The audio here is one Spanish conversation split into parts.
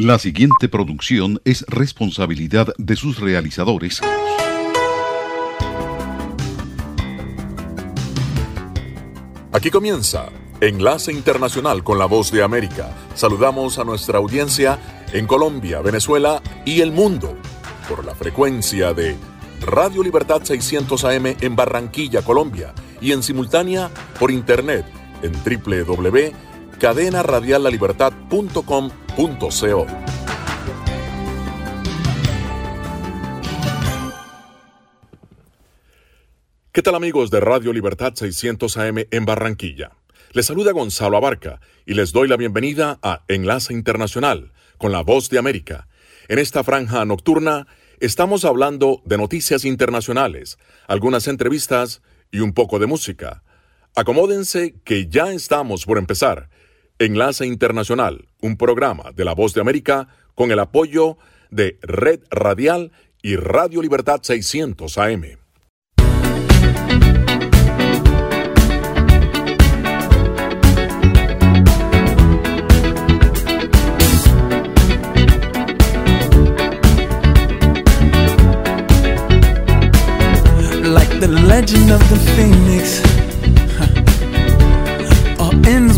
La siguiente producción es responsabilidad de sus realizadores. Aquí comienza Enlace Internacional con la Voz de América. Saludamos a nuestra audiencia en Colombia, Venezuela y el mundo por la frecuencia de Radio Libertad 600 AM en Barranquilla, Colombia y en simultánea por internet en www cadenaradiallalibertad.com.co. ¿Qué tal amigos de Radio Libertad 600 AM en Barranquilla? Les saluda Gonzalo Abarca y les doy la bienvenida a Enlace Internacional con la Voz de América. En esta franja nocturna estamos hablando de noticias internacionales, algunas entrevistas y un poco de música. Acomódense que ya estamos por empezar. Enlace Internacional, un programa de La Voz de América con el apoyo de Red Radial y Radio Libertad 600 AM. The legend of the Phoenix.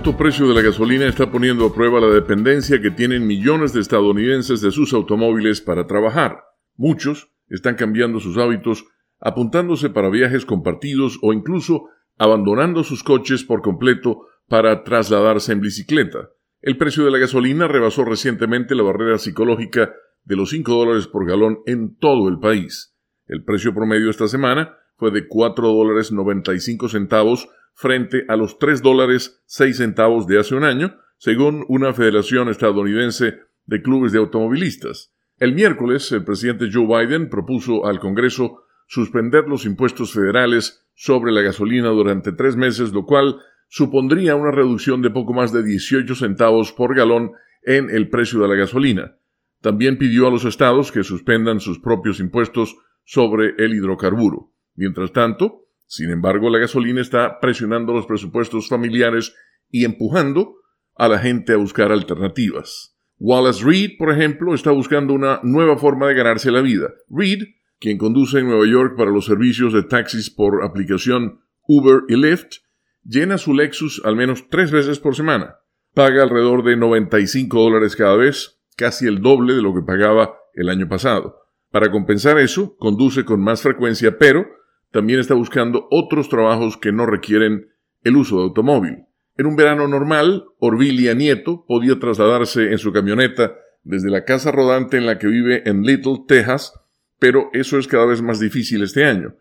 Alto precio de la gasolina está poniendo a prueba la dependencia que tienen millones de estadounidenses de sus automóviles para trabajar. Muchos están cambiando sus hábitos, apuntándose para viajes compartidos o incluso abandonando sus coches por completo para trasladarse en bicicleta. El precio de la gasolina rebasó recientemente la barrera psicológica de los 5 dólares por galón en todo el país. El precio promedio esta semana fue de 4 dólares 95 centavos frente a los 3 dólares 6 centavos de hace un año, según una federación estadounidense de clubes de automovilistas. El miércoles, el presidente Joe Biden propuso al Congreso suspender los impuestos federales sobre la gasolina durante tres meses, lo cual supondría una reducción de poco más de 18 centavos por galón en el precio de la gasolina. También pidió a los estados que suspendan sus propios impuestos sobre el hidrocarburo. Mientras tanto, sin embargo, la gasolina está presionando los presupuestos familiares y empujando a la gente a buscar alternativas. Wallace Reed, por ejemplo, está buscando una nueva forma de ganarse la vida. Reed, quien conduce en Nueva York para los servicios de taxis por aplicación Uber y Lyft, llena su Lexus al menos tres veces por semana. Paga alrededor de 95 dólares cada vez, casi el doble de lo que pagaba el año pasado. Para compensar eso, conduce con más frecuencia, pero también está buscando otros trabajos que no requieren el uso de automóvil. En un verano normal, Orvilia Nieto podía trasladarse en su camioneta desde la casa rodante en la que vive en Little, Texas, pero eso es cada vez más difícil este año.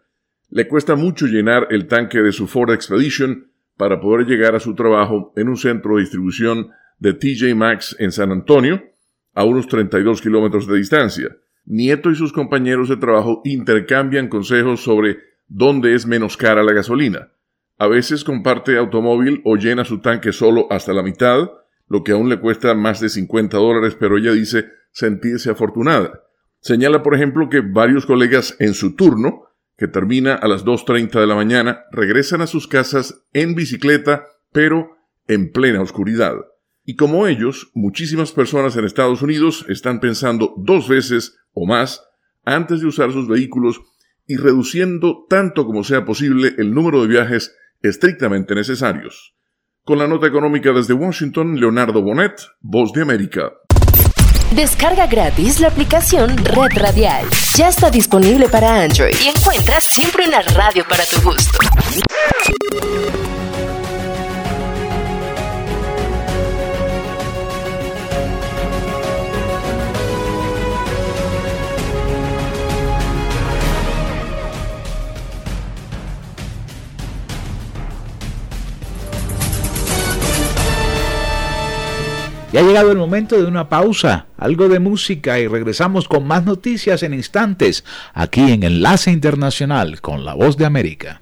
Le cuesta mucho llenar el tanque de su Ford Expedition para poder llegar a su trabajo en un centro de distribución de TJ Maxx en San Antonio, a unos 32 kilómetros de distancia. Nieto y sus compañeros de trabajo intercambian consejos sobre dónde es menos cara la gasolina. A veces comparte automóvil o llena su tanque solo hasta la mitad, lo que aún le cuesta más de 50 dólares, pero ella dice sentirse afortunada. Señala, por ejemplo, que varios colegas en su turno que termina a las 2.30 de la mañana, regresan a sus casas en bicicleta, pero en plena oscuridad. Y como ellos, muchísimas personas en Estados Unidos están pensando dos veces o más antes de usar sus vehículos y reduciendo tanto como sea posible el número de viajes estrictamente necesarios. Con la nota económica desde Washington, Leonardo Bonet, Voz de América. Descarga gratis la aplicación Red Radial. Ya está disponible para Android y encuentras siempre una radio para tu gusto. Y ha llegado el momento de una pausa, algo de música y regresamos con más noticias en instantes aquí en Enlace Internacional con la Voz de América.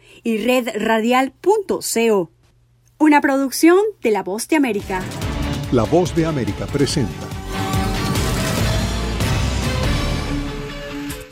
y redradial.co. Una producción de La Voz de América. La Voz de América presenta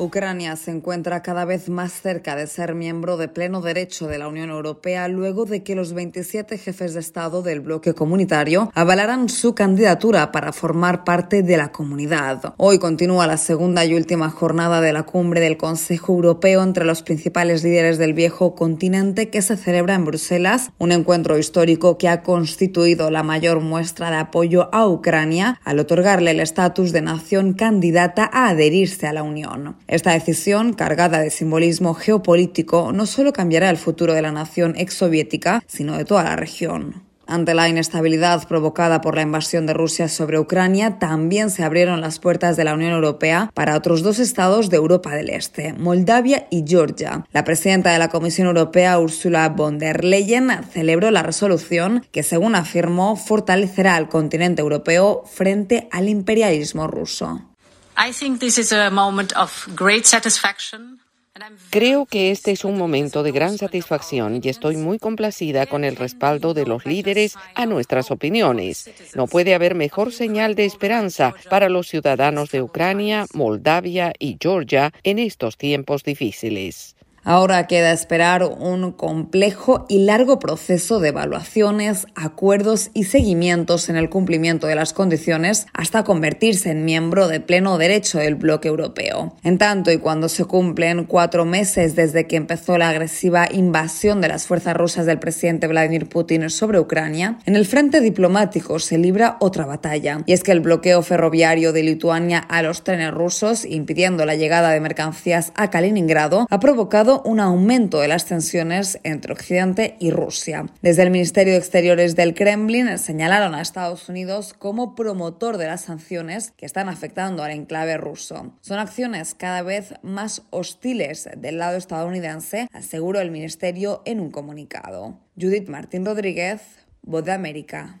Ucrania se encuentra cada vez más cerca de ser miembro de pleno derecho de la Unión Europea luego de que los 27 jefes de Estado del bloque comunitario avalaran su candidatura para formar parte de la comunidad. Hoy continúa la segunda y última jornada de la cumbre del Consejo Europeo entre los principales líderes del viejo continente que se celebra en Bruselas, un encuentro histórico que ha constituido la mayor muestra de apoyo a Ucrania al otorgarle el estatus de nación candidata a adherirse a la Unión. Esta decisión, cargada de simbolismo geopolítico, no solo cambiará el futuro de la nación exsoviética, sino de toda la región. Ante la inestabilidad provocada por la invasión de Rusia sobre Ucrania, también se abrieron las puertas de la Unión Europea para otros dos estados de Europa del Este, Moldavia y Georgia. La presidenta de la Comisión Europea, Ursula von der Leyen, celebró la resolución que, según afirmó, fortalecerá al continente europeo frente al imperialismo ruso. Creo que este es un momento de gran satisfacción y estoy muy complacida con el respaldo de los líderes a nuestras opiniones. No puede haber mejor señal de esperanza para los ciudadanos de Ucrania, Moldavia y Georgia en estos tiempos difíciles. Ahora queda esperar un complejo y largo proceso de evaluaciones, acuerdos y seguimientos en el cumplimiento de las condiciones hasta convertirse en miembro de pleno derecho del bloque europeo. En tanto y cuando se cumplen cuatro meses desde que empezó la agresiva invasión de las fuerzas rusas del presidente Vladimir Putin sobre Ucrania, en el frente diplomático se libra otra batalla. Y es que el bloqueo ferroviario de Lituania a los trenes rusos, impidiendo la llegada de mercancías a Kaliningrado, ha provocado un aumento de las tensiones entre Occidente y Rusia. Desde el Ministerio de Exteriores del Kremlin señalaron a Estados Unidos como promotor de las sanciones que están afectando al enclave ruso. Son acciones cada vez más hostiles del lado estadounidense, aseguró el Ministerio en un comunicado. Judith Martín Rodríguez, Voz de América.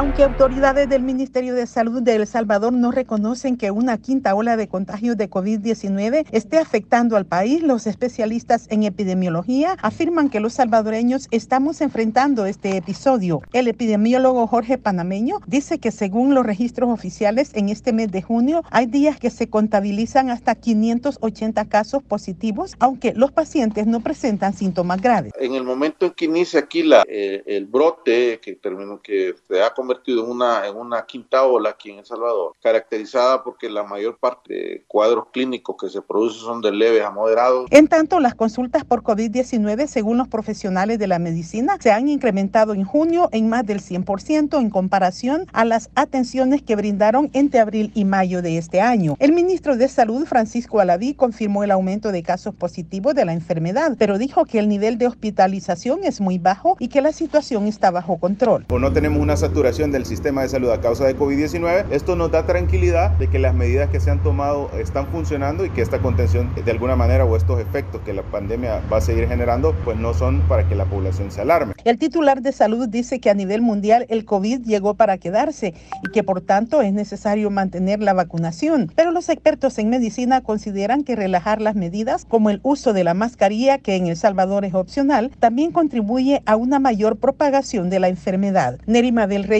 Aunque autoridades del Ministerio de Salud de El Salvador no reconocen que una quinta ola de contagios de COVID-19 esté afectando al país, los especialistas en epidemiología afirman que los salvadoreños estamos enfrentando este episodio. El epidemiólogo Jorge Panameño dice que según los registros oficiales en este mes de junio hay días que se contabilizan hasta 580 casos positivos, aunque los pacientes no presentan síntomas graves. En el momento en que inicia aquí la, eh, el brote que terminó que se ha convertido en una, en una quinta ola aquí en El Salvador, caracterizada porque la mayor parte de cuadros clínicos que se producen son de leves a moderados. En tanto, las consultas por COVID-19, según los profesionales de la medicina, se han incrementado en junio en más del 100% en comparación a las atenciones que brindaron entre abril y mayo de este año. El ministro de Salud, Francisco Alaví, confirmó el aumento de casos positivos de la enfermedad, pero dijo que el nivel de hospitalización es muy bajo y que la situación está bajo control. O no tenemos una saturación del sistema de salud a causa de COVID-19, esto nos da tranquilidad de que las medidas que se han tomado están funcionando y que esta contención de alguna manera o estos efectos que la pandemia va a seguir generando, pues no son para que la población se alarme. El titular de salud dice que a nivel mundial el COVID llegó para quedarse y que por tanto es necesario mantener la vacunación. Pero los expertos en medicina consideran que relajar las medidas como el uso de la mascarilla, que en El Salvador es opcional, también contribuye a una mayor propagación de la enfermedad. Nerima del Rey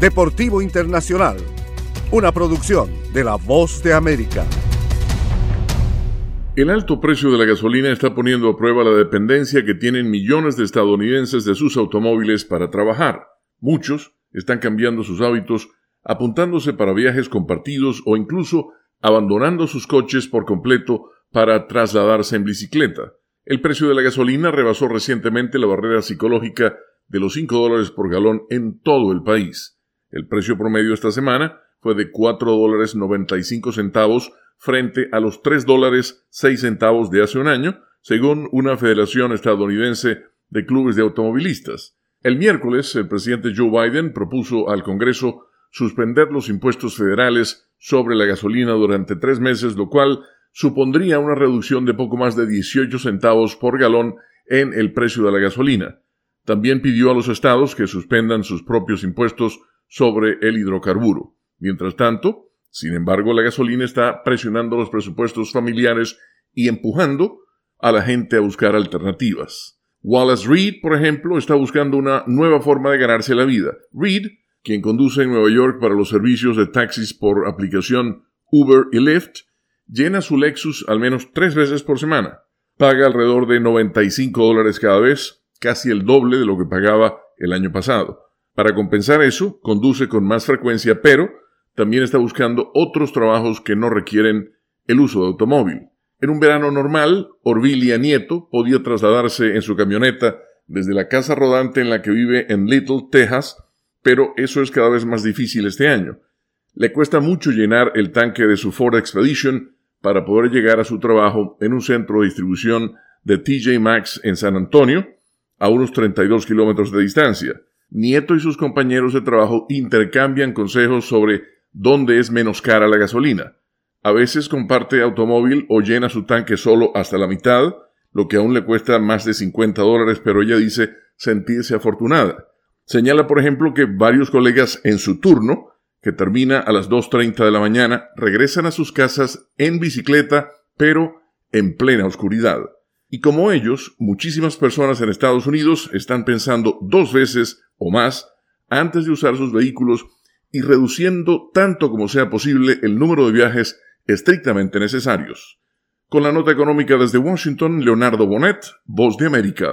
Deportivo Internacional, una producción de La Voz de América. El alto precio de la gasolina está poniendo a prueba la dependencia que tienen millones de estadounidenses de sus automóviles para trabajar. Muchos están cambiando sus hábitos, apuntándose para viajes compartidos o incluso abandonando sus coches por completo para trasladarse en bicicleta. El precio de la gasolina rebasó recientemente la barrera psicológica de los 5 dólares por galón en todo el país. El precio promedio esta semana fue de 4 dólares 95 centavos frente a los 3 dólares 6 centavos de hace un año, según una federación estadounidense de clubes de automovilistas. El miércoles, el presidente Joe Biden propuso al Congreso suspender los impuestos federales sobre la gasolina durante tres meses, lo cual supondría una reducción de poco más de 18 centavos por galón en el precio de la gasolina. También pidió a los estados que suspendan sus propios impuestos sobre el hidrocarburo. Mientras tanto, sin embargo, la gasolina está presionando los presupuestos familiares y empujando a la gente a buscar alternativas. Wallace Reed, por ejemplo, está buscando una nueva forma de ganarse la vida. Reed, quien conduce en Nueva York para los servicios de taxis por aplicación Uber y Lyft, llena su Lexus al menos tres veces por semana. Paga alrededor de 95 dólares cada vez, casi el doble de lo que pagaba el año pasado. Para compensar eso, conduce con más frecuencia, pero también está buscando otros trabajos que no requieren el uso de automóvil. En un verano normal, Orvilia Nieto podía trasladarse en su camioneta desde la casa rodante en la que vive en Little, Texas, pero eso es cada vez más difícil este año. Le cuesta mucho llenar el tanque de su Ford Expedition para poder llegar a su trabajo en un centro de distribución de TJ Maxx en San Antonio, a unos 32 kilómetros de distancia. Nieto y sus compañeros de trabajo intercambian consejos sobre dónde es menos cara la gasolina. A veces comparte automóvil o llena su tanque solo hasta la mitad, lo que aún le cuesta más de 50 dólares, pero ella dice sentirse afortunada. Señala, por ejemplo, que varios colegas en su turno, que termina a las 2.30 de la mañana, regresan a sus casas en bicicleta, pero en plena oscuridad. Y como ellos, muchísimas personas en Estados Unidos están pensando dos veces o más antes de usar sus vehículos y reduciendo tanto como sea posible el número de viajes estrictamente necesarios. Con la nota económica desde Washington, Leonardo Bonet, Voz de América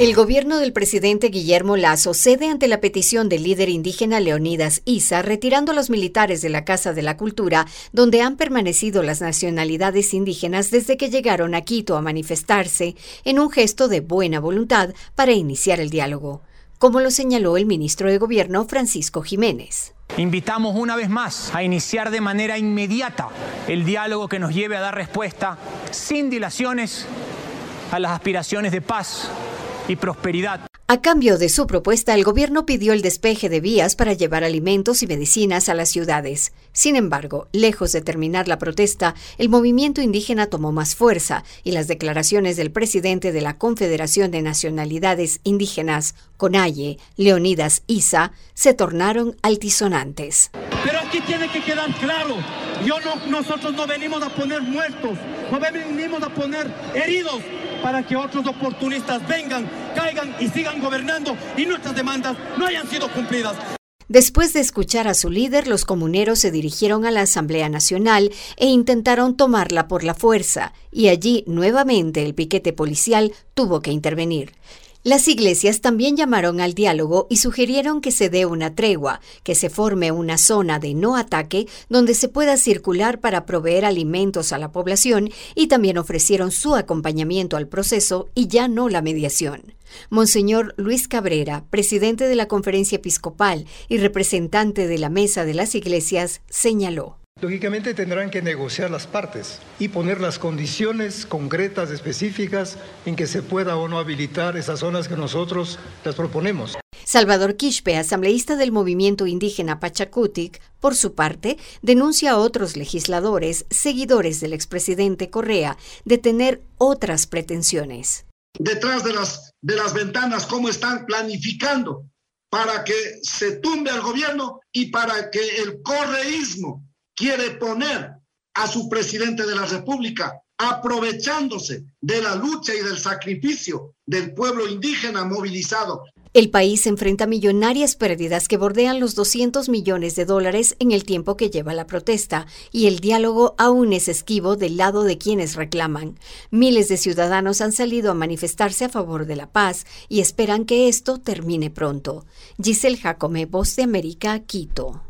El gobierno del presidente Guillermo Lazo cede ante la petición del líder indígena Leonidas Isa, retirando a los militares de la Casa de la Cultura, donde han permanecido las nacionalidades indígenas desde que llegaron a Quito a manifestarse, en un gesto de buena voluntad para iniciar el diálogo, como lo señaló el ministro de Gobierno Francisco Jiménez. Invitamos una vez más a iniciar de manera inmediata el diálogo que nos lleve a dar respuesta sin dilaciones a las aspiraciones de paz y prosperidad. A cambio de su propuesta, el gobierno pidió el despeje de vías para llevar alimentos y medicinas a las ciudades. Sin embargo, lejos de terminar la protesta, el movimiento indígena tomó más fuerza y las declaraciones del presidente de la Confederación de Nacionalidades Indígenas, CONAIE, Leonidas Isa, se tornaron altisonantes. Pero aquí tiene que quedar claro, yo no, nosotros no venimos a poner muertos, no venimos a poner heridos para que otros oportunistas vengan, caigan y sigan gobernando y nuestras demandas no hayan sido cumplidas. Después de escuchar a su líder, los comuneros se dirigieron a la Asamblea Nacional e intentaron tomarla por la fuerza, y allí nuevamente el piquete policial tuvo que intervenir. Las iglesias también llamaron al diálogo y sugirieron que se dé una tregua, que se forme una zona de no ataque donde se pueda circular para proveer alimentos a la población y también ofrecieron su acompañamiento al proceso y ya no la mediación. Monseñor Luis Cabrera, presidente de la Conferencia Episcopal y representante de la Mesa de las Iglesias, señaló. Lógicamente tendrán que negociar las partes y poner las condiciones concretas, específicas, en que se pueda o no habilitar esas zonas que nosotros las proponemos. Salvador Quispe, asambleísta del movimiento indígena Pachacutic, por su parte, denuncia a otros legisladores, seguidores del expresidente Correa, de tener otras pretensiones. Detrás de las, de las ventanas, cómo están planificando para que se tumbe al gobierno y para que el correísmo quiere poner a su presidente de la República aprovechándose de la lucha y del sacrificio del pueblo indígena movilizado. El país enfrenta millonarias pérdidas que bordean los 200 millones de dólares en el tiempo que lleva la protesta, y el diálogo aún es esquivo del lado de quienes reclaman. Miles de ciudadanos han salido a manifestarse a favor de la paz y esperan que esto termine pronto. Giselle Jacome, Voz de América, Quito.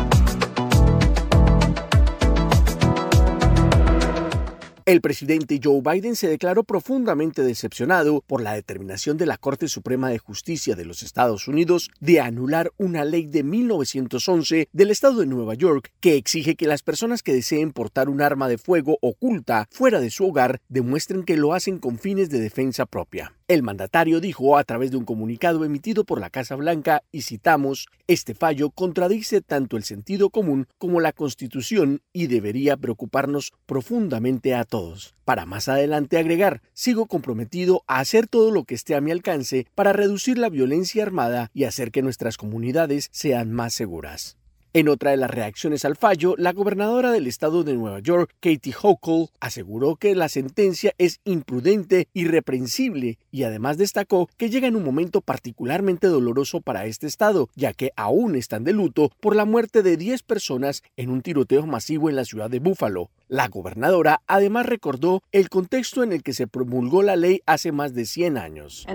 El presidente Joe Biden se declaró profundamente decepcionado por la determinación de la Corte Suprema de Justicia de los Estados Unidos de anular una ley de 1911 del estado de Nueva York que exige que las personas que deseen portar un arma de fuego oculta fuera de su hogar demuestren que lo hacen con fines de defensa propia. El mandatario dijo a través de un comunicado emitido por la Casa Blanca, y citamos, este fallo contradice tanto el sentido común como la Constitución y debería preocuparnos profundamente a todos. Para más adelante agregar, sigo comprometido a hacer todo lo que esté a mi alcance para reducir la violencia armada y hacer que nuestras comunidades sean más seguras. En otra de las reacciones al fallo, la gobernadora del estado de Nueva York, Katie Hochul, aseguró que la sentencia es imprudente, irreprensible y además destacó que llega en un momento particularmente doloroso para este estado, ya que aún están de luto por la muerte de 10 personas en un tiroteo masivo en la ciudad de Buffalo. La gobernadora además recordó el contexto en el que se promulgó la ley hace más de 100 años.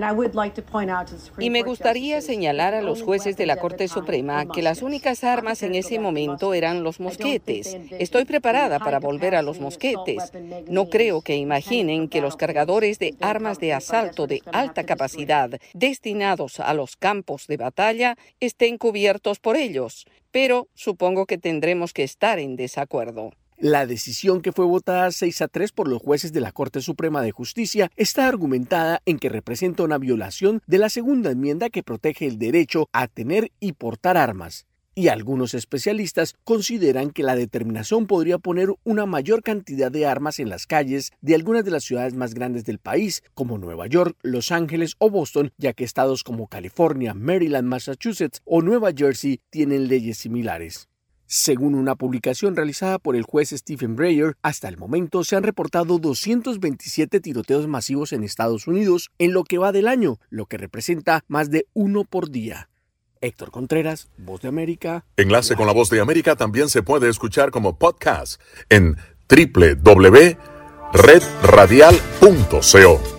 Y me gustaría señalar a los jueces de la Corte Suprema que las únicas armas en ese momento eran los mosquetes. Estoy preparada para volver a los mosquetes. No creo que imaginen que los cargadores de armas de asalto de alta capacidad destinados a los campos de batalla estén cubiertos por ellos, pero supongo que tendremos que estar en desacuerdo. La decisión que fue votada 6 a 3 por los jueces de la Corte Suprema de Justicia está argumentada en que representa una violación de la segunda enmienda que protege el derecho a tener y portar armas. Y algunos especialistas consideran que la determinación podría poner una mayor cantidad de armas en las calles de algunas de las ciudades más grandes del país, como Nueva York, Los Ángeles o Boston, ya que estados como California, Maryland, Massachusetts o Nueva Jersey tienen leyes similares. Según una publicación realizada por el juez Stephen Breyer, hasta el momento se han reportado 227 tiroteos masivos en Estados Unidos en lo que va del año, lo que representa más de uno por día. Héctor Contreras, Voz de América. Enlace con la Voz de América también se puede escuchar como podcast en www.redradial.co.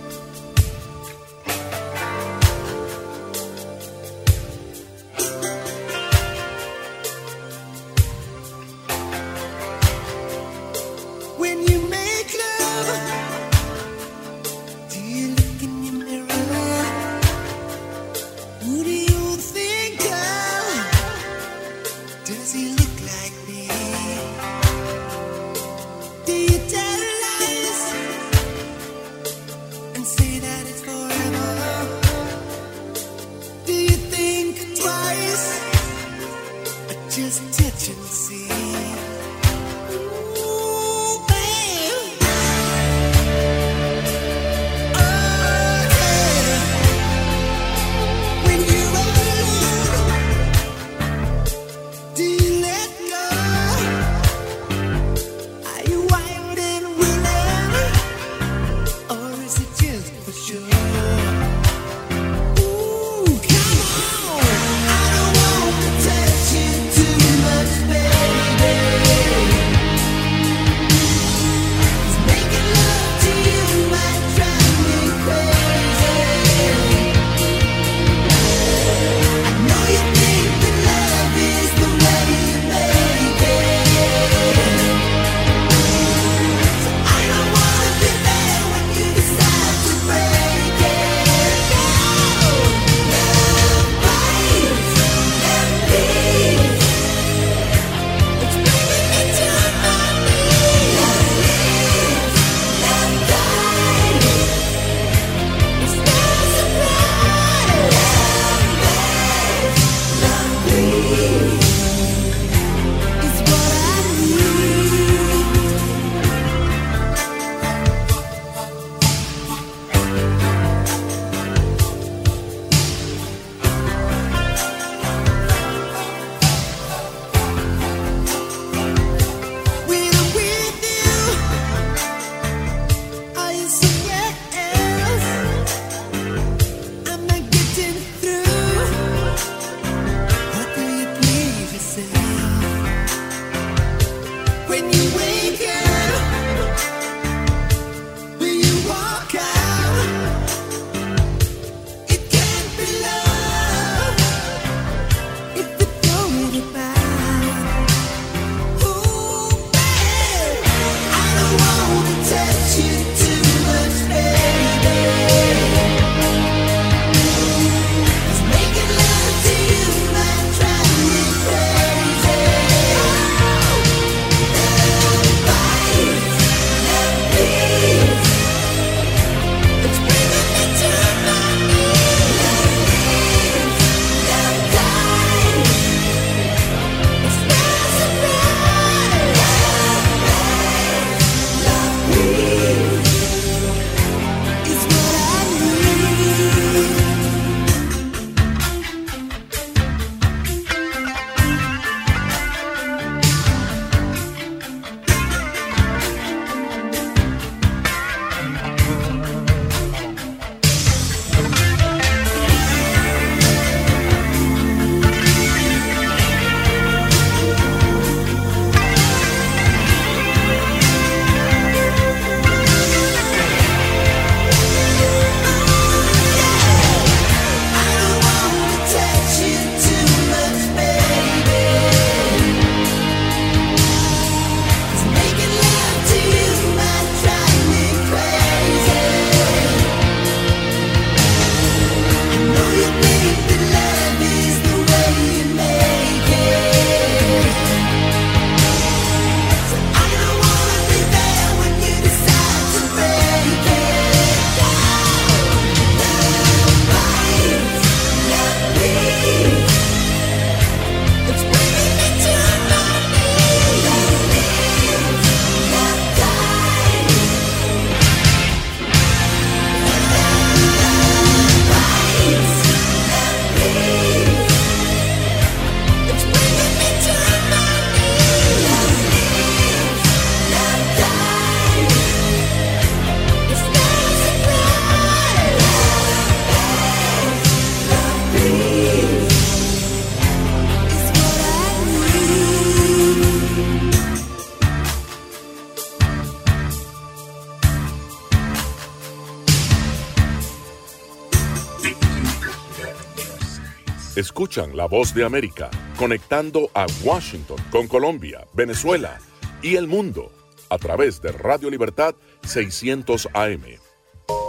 Escuchan la voz de América conectando a Washington con Colombia, Venezuela y el mundo a través de Radio Libertad 600 AM.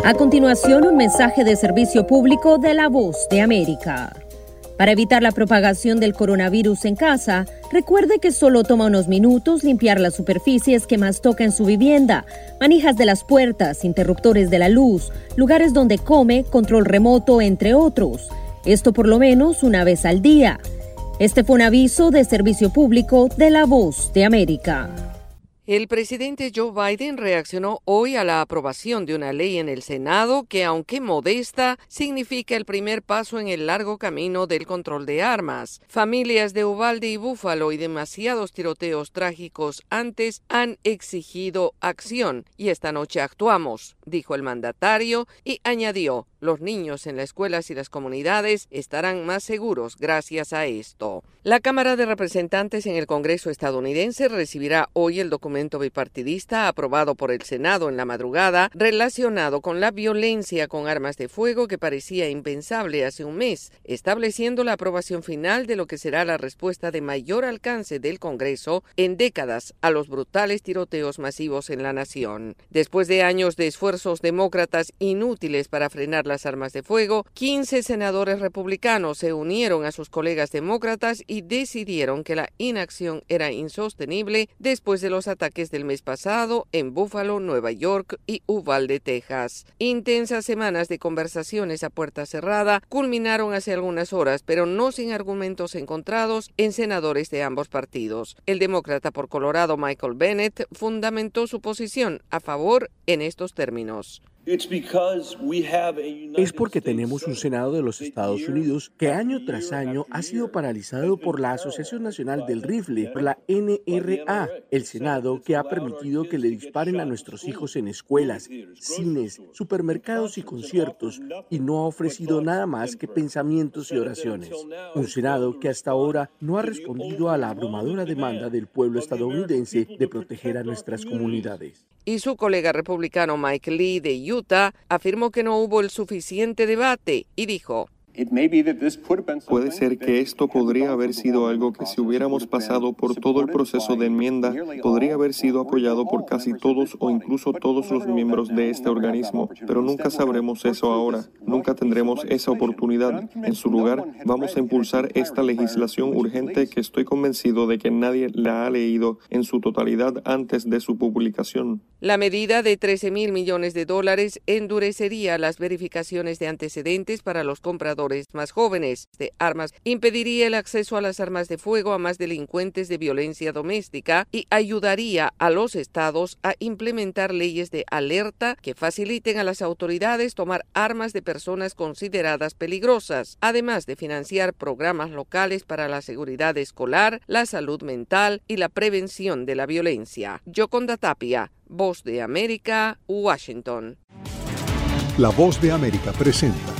A continuación, un mensaje de servicio público de la voz de América. Para evitar la propagación del coronavirus en casa, recuerde que solo toma unos minutos limpiar las superficies que más toca en su vivienda, manijas de las puertas, interruptores de la luz, lugares donde come, control remoto, entre otros. Esto por lo menos una vez al día. Este fue un aviso de servicio público de la voz de América. El presidente Joe Biden reaccionó hoy a la aprobación de una ley en el Senado que, aunque modesta, significa el primer paso en el largo camino del control de armas. Familias de Uvalde y Búfalo y demasiados tiroteos trágicos antes han exigido acción y esta noche actuamos, dijo el mandatario y añadió, los niños en las escuelas y las comunidades estarán más seguros gracias a esto. La Cámara de Representantes en el Congreso estadounidense recibirá hoy el documento bipartidista aprobado por el Senado en la madrugada relacionado con la violencia con armas de fuego que parecía impensable hace un mes, estableciendo la aprobación final de lo que será la respuesta de mayor alcance del Congreso en décadas a los brutales tiroteos masivos en la nación. Después de años de esfuerzos demócratas inútiles para frenar las armas de fuego, 15 senadores republicanos se unieron a sus colegas demócratas y decidieron que la inacción era insostenible después de los ataques del mes pasado en Buffalo, Nueva York y Uvalde, Texas. Intensas semanas de conversaciones a puerta cerrada culminaron hace algunas horas, pero no sin argumentos encontrados en senadores de ambos partidos. El demócrata por Colorado Michael Bennett fundamentó su posición a favor en estos términos. Es porque tenemos un Senado de los Estados Unidos que año tras año ha sido paralizado por la Asociación Nacional del Rifle, por la NRA, el Senado que ha permitido que le disparen a nuestros hijos en escuelas, cines, supermercados y conciertos y no ha ofrecido nada más que pensamientos y oraciones. Un Senado que hasta ahora no ha respondido a la abrumadora demanda del pueblo estadounidense de proteger a nuestras comunidades. Y su colega republicano Mike Lee de Utah afirmó que no hubo el suficiente debate y dijo, Puede ser que esto podría haber sido algo que si hubiéramos pasado por todo el proceso de enmienda, podría haber sido apoyado por casi todos o incluso todos los miembros de este organismo, pero nunca sabremos eso ahora, nunca tendremos esa oportunidad. En su lugar, vamos a impulsar esta legislación urgente que estoy convencido de que nadie la ha leído en su totalidad antes de su publicación. La medida de 13 mil millones de dólares endurecería las verificaciones de antecedentes para los compradores más jóvenes de armas, impediría el acceso a las armas de fuego a más delincuentes de violencia doméstica y ayudaría a los estados a implementar leyes de alerta que faciliten a las autoridades tomar armas de personas consideradas peligrosas, además de financiar programas locales para la seguridad escolar, la salud mental y la prevención de la violencia. Yoconda Tapia, Voz de América, Washington. La Voz de América presenta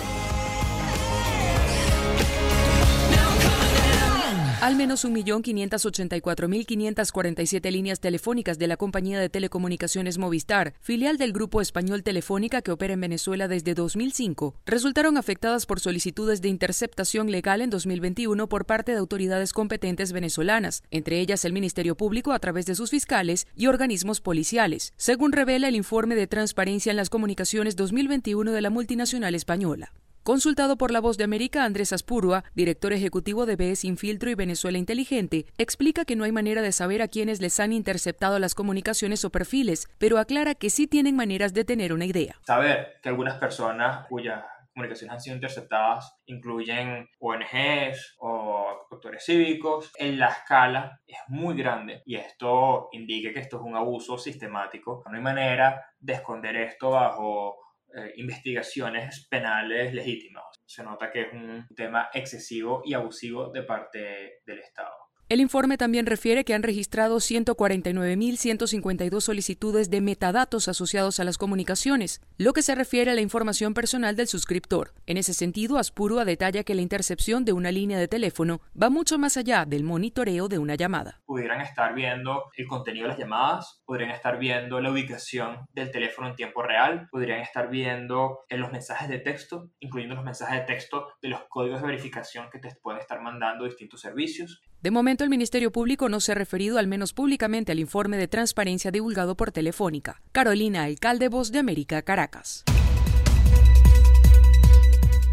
Al menos 1.584.547 líneas telefónicas de la compañía de telecomunicaciones Movistar, filial del grupo español Telefónica que opera en Venezuela desde 2005, resultaron afectadas por solicitudes de interceptación legal en 2021 por parte de autoridades competentes venezolanas, entre ellas el Ministerio Público a través de sus fiscales y organismos policiales, según revela el informe de Transparencia en las Comunicaciones 2021 de la multinacional española. Consultado por La Voz de América, Andrés Aspurua, director ejecutivo de BS Infiltro y Venezuela Inteligente, explica que no hay manera de saber a quiénes les han interceptado las comunicaciones o perfiles, pero aclara que sí tienen maneras de tener una idea. Saber que algunas personas cuyas comunicaciones han sido interceptadas incluyen ONGs o actores cívicos, en la escala es muy grande y esto indica que esto es un abuso sistemático. No hay manera de esconder esto bajo eh, investigaciones penales legítimas. Se nota que es un tema excesivo y abusivo de parte del Estado. El informe también refiere que han registrado 149.152 solicitudes de metadatos asociados a las comunicaciones, lo que se refiere a la información personal del suscriptor. En ese sentido, Aspurua detalla que la intercepción de una línea de teléfono va mucho más allá del monitoreo de una llamada. Pudieran estar viendo el contenido de las llamadas, podrían estar viendo la ubicación del teléfono en tiempo real, podrían estar viendo en los mensajes de texto, incluyendo los mensajes de texto de los códigos de verificación que te pueden estar mandando distintos servicios. De momento, el Ministerio Público no se ha referido al menos públicamente al informe de transparencia divulgado por Telefónica. Carolina, alcalde Voz de América, Caracas.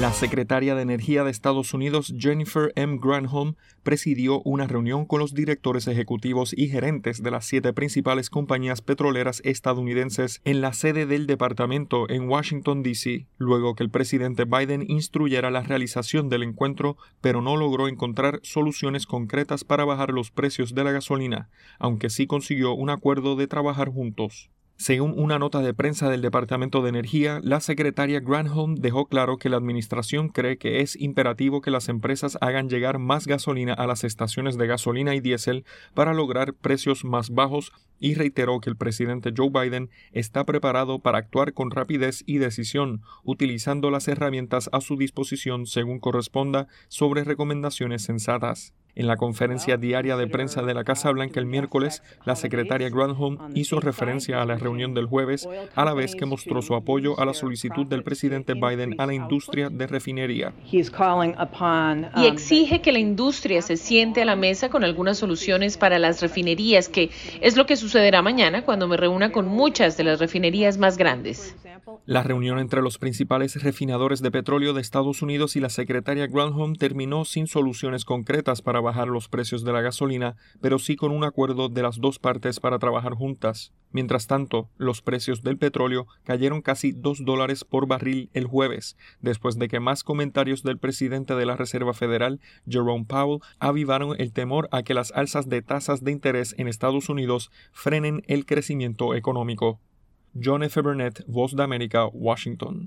La secretaria de Energía de Estados Unidos, Jennifer M. Granholm, presidió una reunión con los directores ejecutivos y gerentes de las siete principales compañías petroleras estadounidenses en la sede del departamento en Washington, D.C., luego que el presidente Biden instruyera la realización del encuentro, pero no logró encontrar soluciones concretas para bajar los precios de la gasolina, aunque sí consiguió un acuerdo de trabajar juntos. Según una nota de prensa del Departamento de Energía, la secretaria Granholm dejó claro que la administración cree que es imperativo que las empresas hagan llegar más gasolina a las estaciones de gasolina y diésel para lograr precios más bajos y reiteró que el presidente Joe Biden está preparado para actuar con rapidez y decisión, utilizando las herramientas a su disposición según corresponda sobre recomendaciones sensatas. En la conferencia diaria de prensa de la Casa Blanca el miércoles, la secretaria Granholm hizo referencia a la reunión del jueves, a la vez que mostró su apoyo a la solicitud del presidente Biden a la industria de refinería. Y exige que la industria se siente a la mesa con algunas soluciones para las refinerías, que es lo que sucederá mañana cuando me reúna con muchas de las refinerías más grandes. La reunión entre los principales refinadores de petróleo de Estados Unidos y la secretaria Granholm terminó sin soluciones concretas para bajar los precios de la gasolina, pero sí con un acuerdo de las dos partes para trabajar juntas. Mientras tanto, los precios del petróleo cayeron casi dos dólares por barril el jueves, después de que más comentarios del presidente de la Reserva Federal, Jerome Powell, avivaron el temor a que las alzas de tasas de interés en Estados Unidos frenen el crecimiento económico. John F. Burnett, Voz de América, Washington.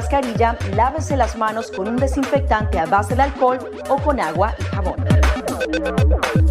lávese las manos con un desinfectante a base de alcohol o con agua y jabón.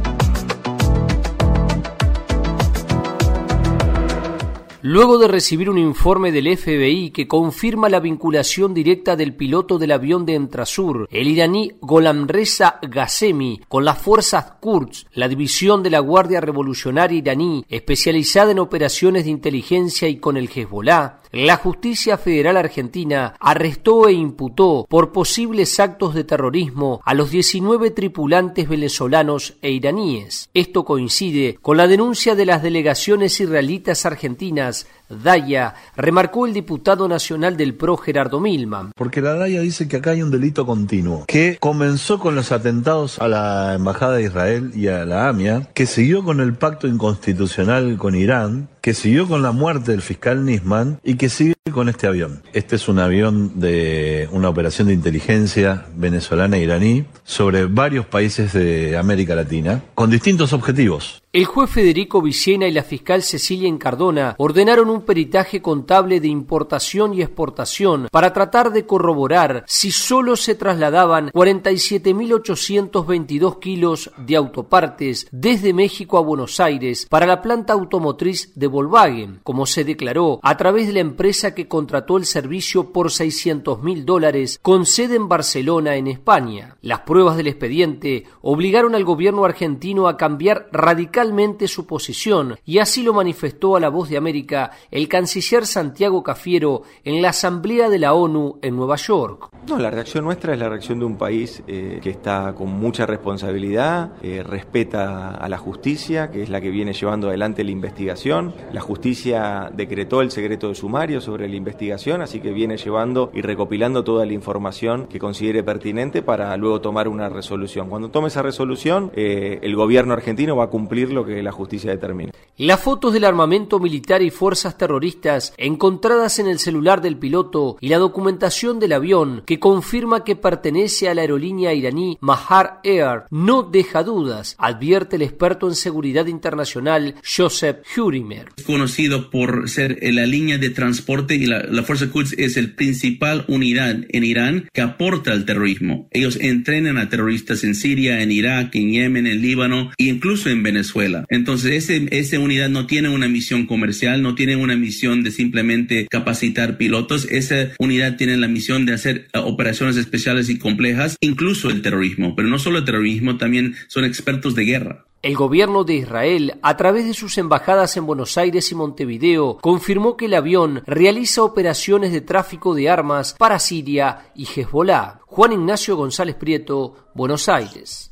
Luego de recibir un informe del FBI que confirma la vinculación directa del piloto del avión de Entrasur, el iraní Golamreza Ghasemi, con las fuerzas Kurds, la división de la Guardia Revolucionaria iraní especializada en operaciones de inteligencia y con el Hezbollah, la justicia federal argentina arrestó e imputó por posibles actos de terrorismo a los 19 tripulantes venezolanos e iraníes. Esto coincide con la denuncia de las delegaciones israelitas argentinas as Daya, remarcó el diputado nacional del PRO Gerardo Milman. Porque la Daya dice que acá hay un delito continuo, que comenzó con los atentados a la Embajada de Israel y a la AMIA, que siguió con el pacto inconstitucional con Irán, que siguió con la muerte del fiscal Nisman y que sigue con este avión. Este es un avión de una operación de inteligencia venezolana e iraní sobre varios países de América Latina con distintos objetivos. El juez Federico Villena y la fiscal Cecilia Encardona ordenaron un peritaje contable de importación y exportación para tratar de corroborar si solo se trasladaban 47.822 kilos de autopartes desde México a Buenos Aires para la planta automotriz de Volkswagen, como se declaró a través de la empresa que contrató el servicio por 600 mil dólares con sede en Barcelona, en España. Las pruebas del expediente obligaron al gobierno argentino a cambiar radicalmente su posición y así lo manifestó a la voz de América el canciller Santiago Cafiero en la Asamblea de la ONU en Nueva York. No, la reacción nuestra es la reacción de un país eh, que está con mucha responsabilidad, eh, respeta a la justicia, que es la que viene llevando adelante la investigación. La justicia decretó el secreto de sumario sobre la investigación, así que viene llevando y recopilando toda la información que considere pertinente para luego tomar una resolución. Cuando tome esa resolución, eh, el gobierno argentino va a cumplir lo que la justicia determine. Las fotos del armamento militar y fuerzas terroristas encontradas en el celular del piloto y la documentación del avión que confirma que pertenece a la aerolínea iraní Mahar Air no deja dudas, advierte el experto en seguridad internacional Joseph Hurimer. Conocido por ser la línea de transporte y la, la Fuerza Quds es el principal unidad en Irán que aporta al terrorismo. Ellos entrenan a terroristas en Siria, en Irak, en Yemen, en Líbano e incluso en Venezuela. Entonces, esa unidad no tiene una misión comercial, no tiene una misión de simplemente capacitar pilotos. Esa unidad tiene la misión de hacer uh, operaciones especiales y complejas, incluso el terrorismo. Pero no solo el terrorismo, también son expertos de guerra. El gobierno de Israel, a través de sus embajadas en Buenos Aires y Montevideo, confirmó que el avión realiza operaciones de tráfico de armas para Siria y Hezbollah. Juan Ignacio González Prieto, Buenos Aires.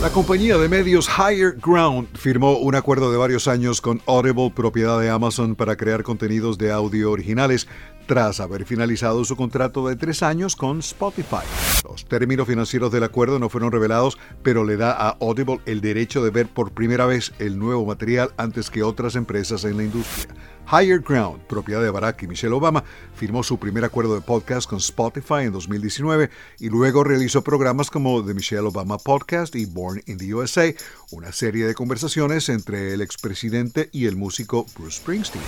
La compañía de medios Higher Ground firmó un acuerdo de varios años con Audible, propiedad de Amazon, para crear contenidos de audio originales tras haber finalizado su contrato de tres años con Spotify. Los términos financieros del acuerdo no fueron revelados, pero le da a Audible el derecho de ver por primera vez el nuevo material antes que otras empresas en la industria. Higher Ground, propiedad de Barack y Michelle Obama, firmó su primer acuerdo de podcast con Spotify en 2019 y luego realizó programas como The Michelle Obama Podcast y Born in the USA, una serie de conversaciones entre el expresidente y el músico Bruce Springsteen.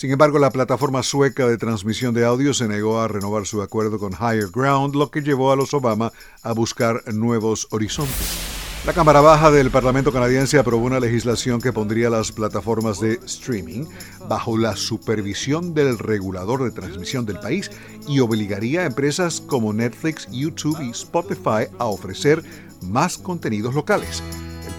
Sin embargo, la plataforma sueca de transmisión de audio se negó a renovar su acuerdo con Higher Ground, lo que llevó a los Obama a buscar nuevos horizontes. La Cámara Baja del Parlamento canadiense aprobó una legislación que pondría las plataformas de streaming bajo la supervisión del regulador de transmisión del país y obligaría a empresas como Netflix, YouTube y Spotify a ofrecer más contenidos locales.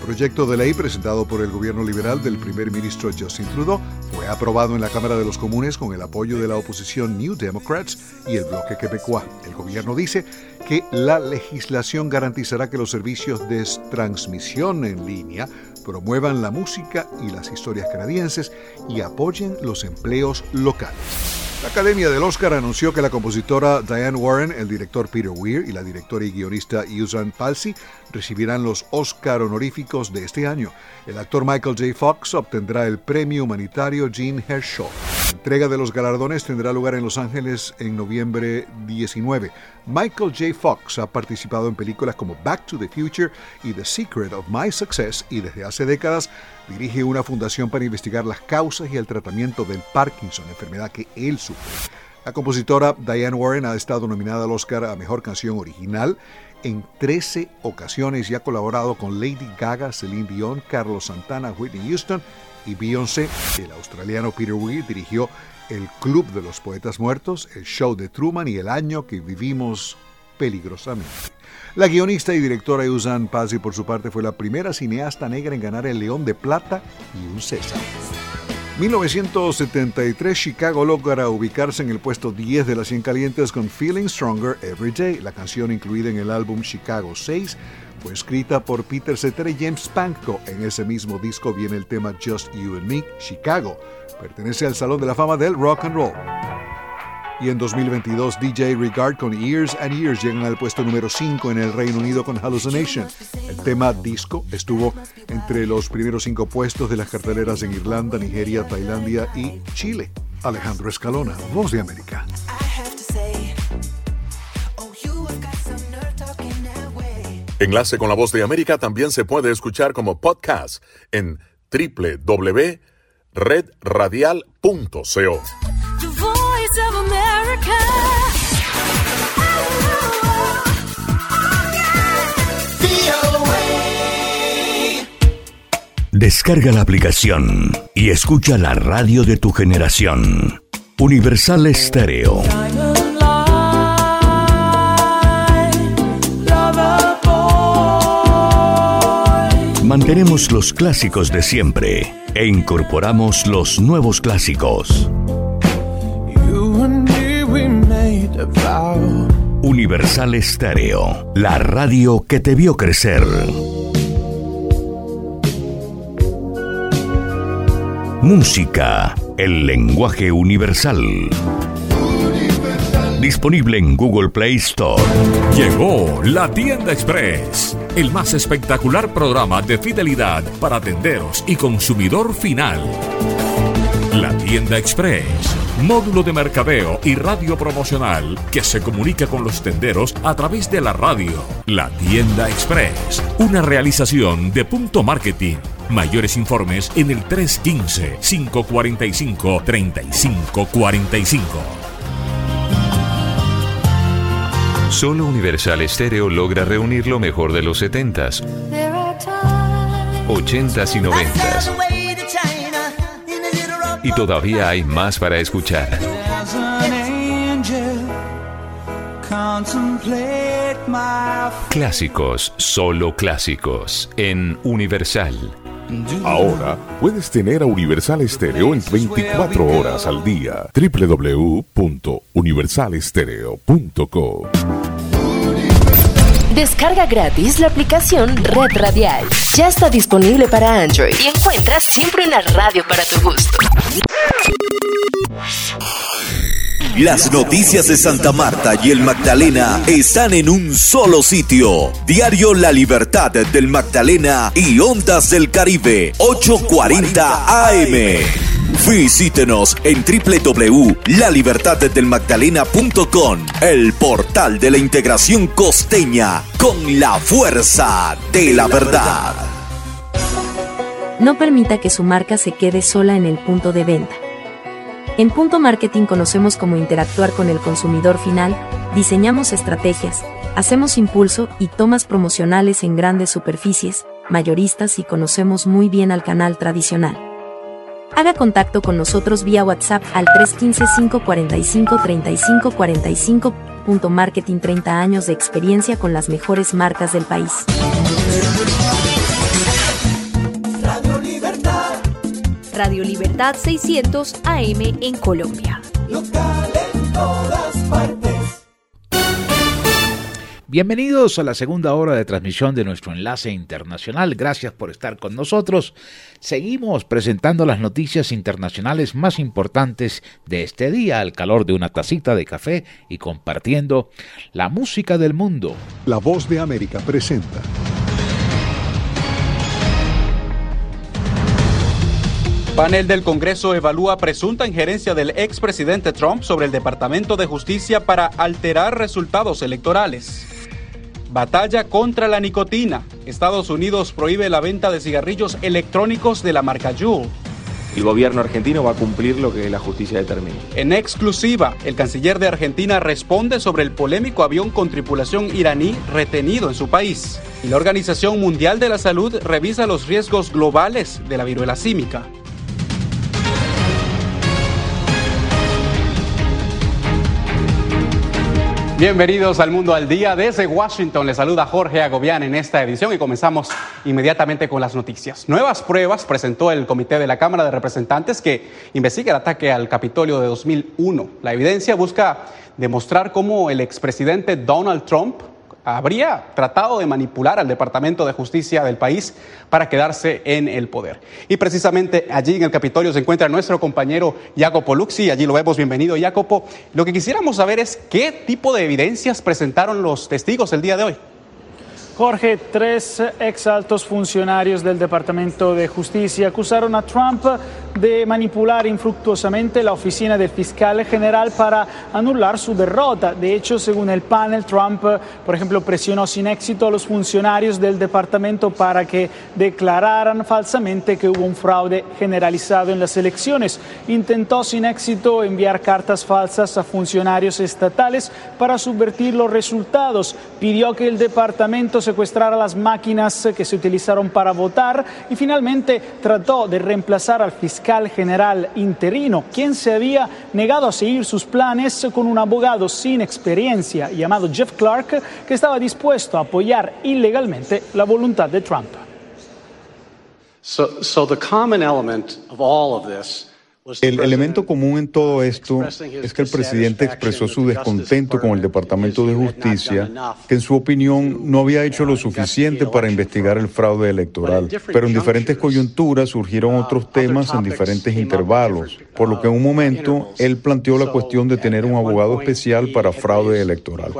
Proyecto de ley presentado por el gobierno liberal del primer ministro Justin Trudeau fue aprobado en la Cámara de los Comunes con el apoyo de la oposición New Democrats y el bloque quebecois. El gobierno dice que la legislación garantizará que los servicios de transmisión en línea promuevan la música y las historias canadienses y apoyen los empleos locales. La Academia del Oscar anunció que la compositora Diane Warren, el director Peter Weir y la directora y guionista Usan Palsy recibirán los Oscar honoríficos de este año. El actor Michael J. Fox obtendrá el premio humanitario Jean Hershow. La entrega de los galardones tendrá lugar en Los Ángeles en noviembre 19. Michael J. Fox ha participado en películas como Back to the Future y The Secret of My Success y desde hace décadas dirige una fundación para investigar las causas y el tratamiento del Parkinson, enfermedad que él sufre. La compositora Diane Warren ha estado nominada al Oscar a Mejor Canción Original en 13 ocasiones y ha colaborado con Lady Gaga, Celine Dion, Carlos Santana, Whitney Houston y Beyoncé. El australiano Peter Weir dirigió El Club de los Poetas Muertos, El Show de Truman y El Año que Vivimos Peligrosamente. La guionista y directora Usan Pazzi, por su parte, fue la primera cineasta negra en ganar el León de Plata y un César. 1973, Chicago logra ubicarse en el puesto 10 de las 100 calientes con Feeling Stronger Every Day. La canción incluida en el álbum Chicago 6 fue escrita por Peter Cetera y James Panko. En ese mismo disco viene el tema Just You and Me, Chicago. Pertenece al Salón de la Fama del Rock and Roll. Y en 2022, DJ Regard con Years and Years llegan al puesto número 5 en el Reino Unido con Hallucination. El tema disco estuvo entre los primeros cinco puestos de las carteleras en Irlanda, Nigeria, Tailandia y Chile. Alejandro Escalona, Voz de América. Enlace con la Voz de América también se puede escuchar como podcast en www.redradial.co. Descarga la aplicación y escucha la radio de tu generación. Universal Estéreo. Mantenemos los clásicos de siempre e incorporamos los nuevos clásicos. Universal Estéreo, la radio que te vio crecer. Música, el lenguaje universal. Disponible en Google Play Store. Llegó la tienda express, el más espectacular programa de fidelidad para tenderos y consumidor final. La tienda express, módulo de mercadeo y radio promocional que se comunica con los tenderos a través de la radio. La tienda express, una realización de punto marketing Mayores informes en el 315-545-3545. Solo Universal Estéreo logra reunir lo mejor de los 70s, 80s y 90s. Y todavía hay más para escuchar. Clásicos, solo clásicos, en Universal. Ahora puedes tener a Universal Estéreo en 24 horas al día. www.universalestereo.co Descarga gratis la aplicación Red Radial. Ya está disponible para Android y encuentras siempre una radio para tu gusto. Las noticias de Santa Marta y el Magdalena están en un solo sitio. Diario La Libertad del Magdalena y Ondas del Caribe, 840 AM. Visítenos en www.lalibertaddelmagdalena.com, el portal de la integración costeña con la fuerza de la verdad. No permita que su marca se quede sola en el punto de venta. En Punto Marketing conocemos cómo interactuar con el consumidor final, diseñamos estrategias, hacemos impulso y tomas promocionales en grandes superficies, mayoristas y conocemos muy bien al canal tradicional. Haga contacto con nosotros vía WhatsApp al 315-545-3545. Punto Marketing 30 años de experiencia con las mejores marcas del país. Radio Libertad 600 AM en Colombia. Bienvenidos a la segunda hora de transmisión de nuestro enlace internacional. Gracias por estar con nosotros. Seguimos presentando las noticias internacionales más importantes de este día al calor de una tacita de café y compartiendo la música del mundo. La voz de América presenta. Panel del Congreso evalúa presunta injerencia del expresidente Trump sobre el Departamento de Justicia para alterar resultados electorales. Batalla contra la nicotina. Estados Unidos prohíbe la venta de cigarrillos electrónicos de la marca Juul. El gobierno argentino va a cumplir lo que la justicia determine. En exclusiva, el canciller de Argentina responde sobre el polémico avión con tripulación iraní retenido en su país. Y la Organización Mundial de la Salud revisa los riesgos globales de la viruela símica. Bienvenidos al Mundo al Día. Desde Washington les saluda Jorge Agobián en esta edición y comenzamos inmediatamente con las noticias. Nuevas pruebas presentó el Comité de la Cámara de Representantes que investiga el ataque al Capitolio de 2001. La evidencia busca demostrar cómo el expresidente Donald Trump habría tratado de manipular al Departamento de Justicia del país para quedarse en el poder. Y precisamente allí en el Capitolio se encuentra nuestro compañero Jacopo Luxi, allí lo vemos, bienvenido Jacopo. Lo que quisiéramos saber es qué tipo de evidencias presentaron los testigos el día de hoy. Jorge, tres ex altos funcionarios del Departamento de Justicia acusaron a Trump de manipular infructuosamente la oficina del fiscal general para anular su derrota. De hecho, según el panel, Trump, por ejemplo, presionó sin éxito a los funcionarios del departamento para que declararan falsamente que hubo un fraude generalizado en las elecciones. Intentó sin éxito enviar cartas falsas a funcionarios estatales para subvertir los resultados. Pidió que el departamento secuestrara las máquinas que se utilizaron para votar y finalmente trató de reemplazar al fiscal general interino, quien se había negado a seguir sus planes con un abogado sin experiencia llamado Jeff Clark, que estaba dispuesto a apoyar ilegalmente la voluntad de Trump. So, el elemento común en todo esto es que el presidente expresó su descontento con el Departamento de Justicia, que en su opinión no había hecho lo suficiente para investigar el fraude electoral. Pero en diferentes coyunturas surgieron otros temas en diferentes intervalos, por lo que en un momento él planteó la cuestión de tener un abogado especial para fraude electoral.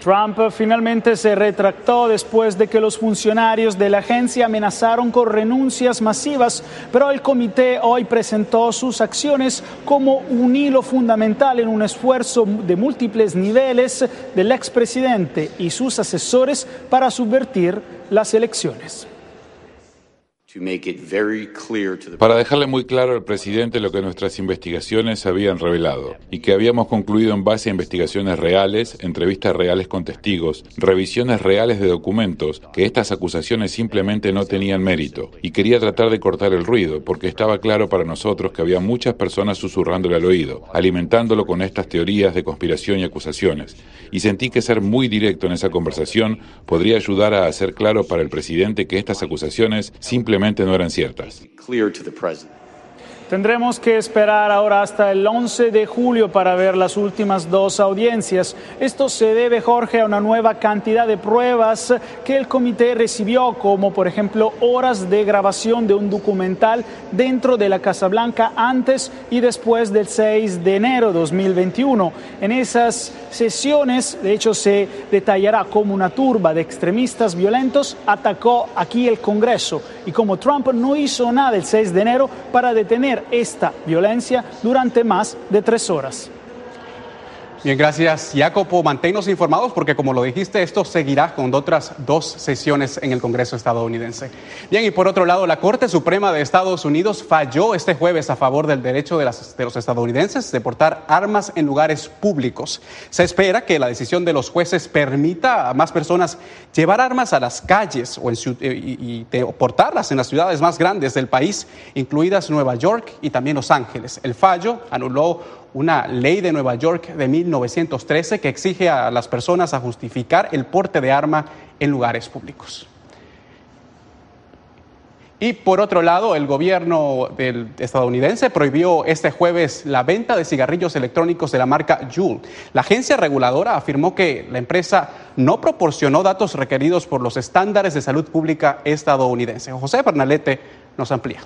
Trump finalmente se retractó después de que los funcionarios de la agencia amenazaron con renuncias masivas, pero el comité hoy presentó sus acciones como un hilo fundamental en un esfuerzo de múltiples niveles del expresidente y sus asesores para subvertir las elecciones. Para dejarle muy claro al presidente lo que nuestras investigaciones habían revelado y que habíamos concluido en base a investigaciones reales, entrevistas reales con testigos, revisiones reales de documentos, que estas acusaciones simplemente no tenían mérito. Y quería tratar de cortar el ruido, porque estaba claro para nosotros que había muchas personas susurrándole al oído, alimentándolo con estas teorías de conspiración y acusaciones. Y sentí que ser muy directo en esa conversación podría ayudar a hacer claro para el presidente que estas acusaciones simplemente no eran ciertas. Tendremos que esperar ahora hasta el 11 de julio para ver las últimas dos audiencias. Esto se debe, Jorge, a una nueva cantidad de pruebas que el comité recibió, como por ejemplo horas de grabación de un documental dentro de la Casa Blanca antes y después del 6 de enero de 2021. En esas sesiones, de hecho, se detallará cómo una turba de extremistas violentos atacó aquí el Congreso y cómo Trump no hizo nada el 6 de enero para detener esta violencia durante más de tres horas. Bien, gracias Jacopo. Manténnos informados porque como lo dijiste, esto seguirá con otras dos sesiones en el Congreso estadounidense. Bien, y por otro lado, la Corte Suprema de Estados Unidos falló este jueves a favor del derecho de, los estadounidenses de portar armas en lugares públicos. Se espera que la decisión de los jueces permita a más personas llevar armas a las calles o en, y, y portarlas en las ciudades más grandes del país, incluidas Nueva York y también Los Ángeles. El fallo anuló una ley de Nueva York de 1913 que exige a las personas a justificar el porte de arma en lugares públicos. Y por otro lado, el gobierno estadounidense prohibió este jueves la venta de cigarrillos electrónicos de la marca Juul. La agencia reguladora afirmó que la empresa no proporcionó datos requeridos por los estándares de salud pública estadounidense. José Fernalete nos amplía.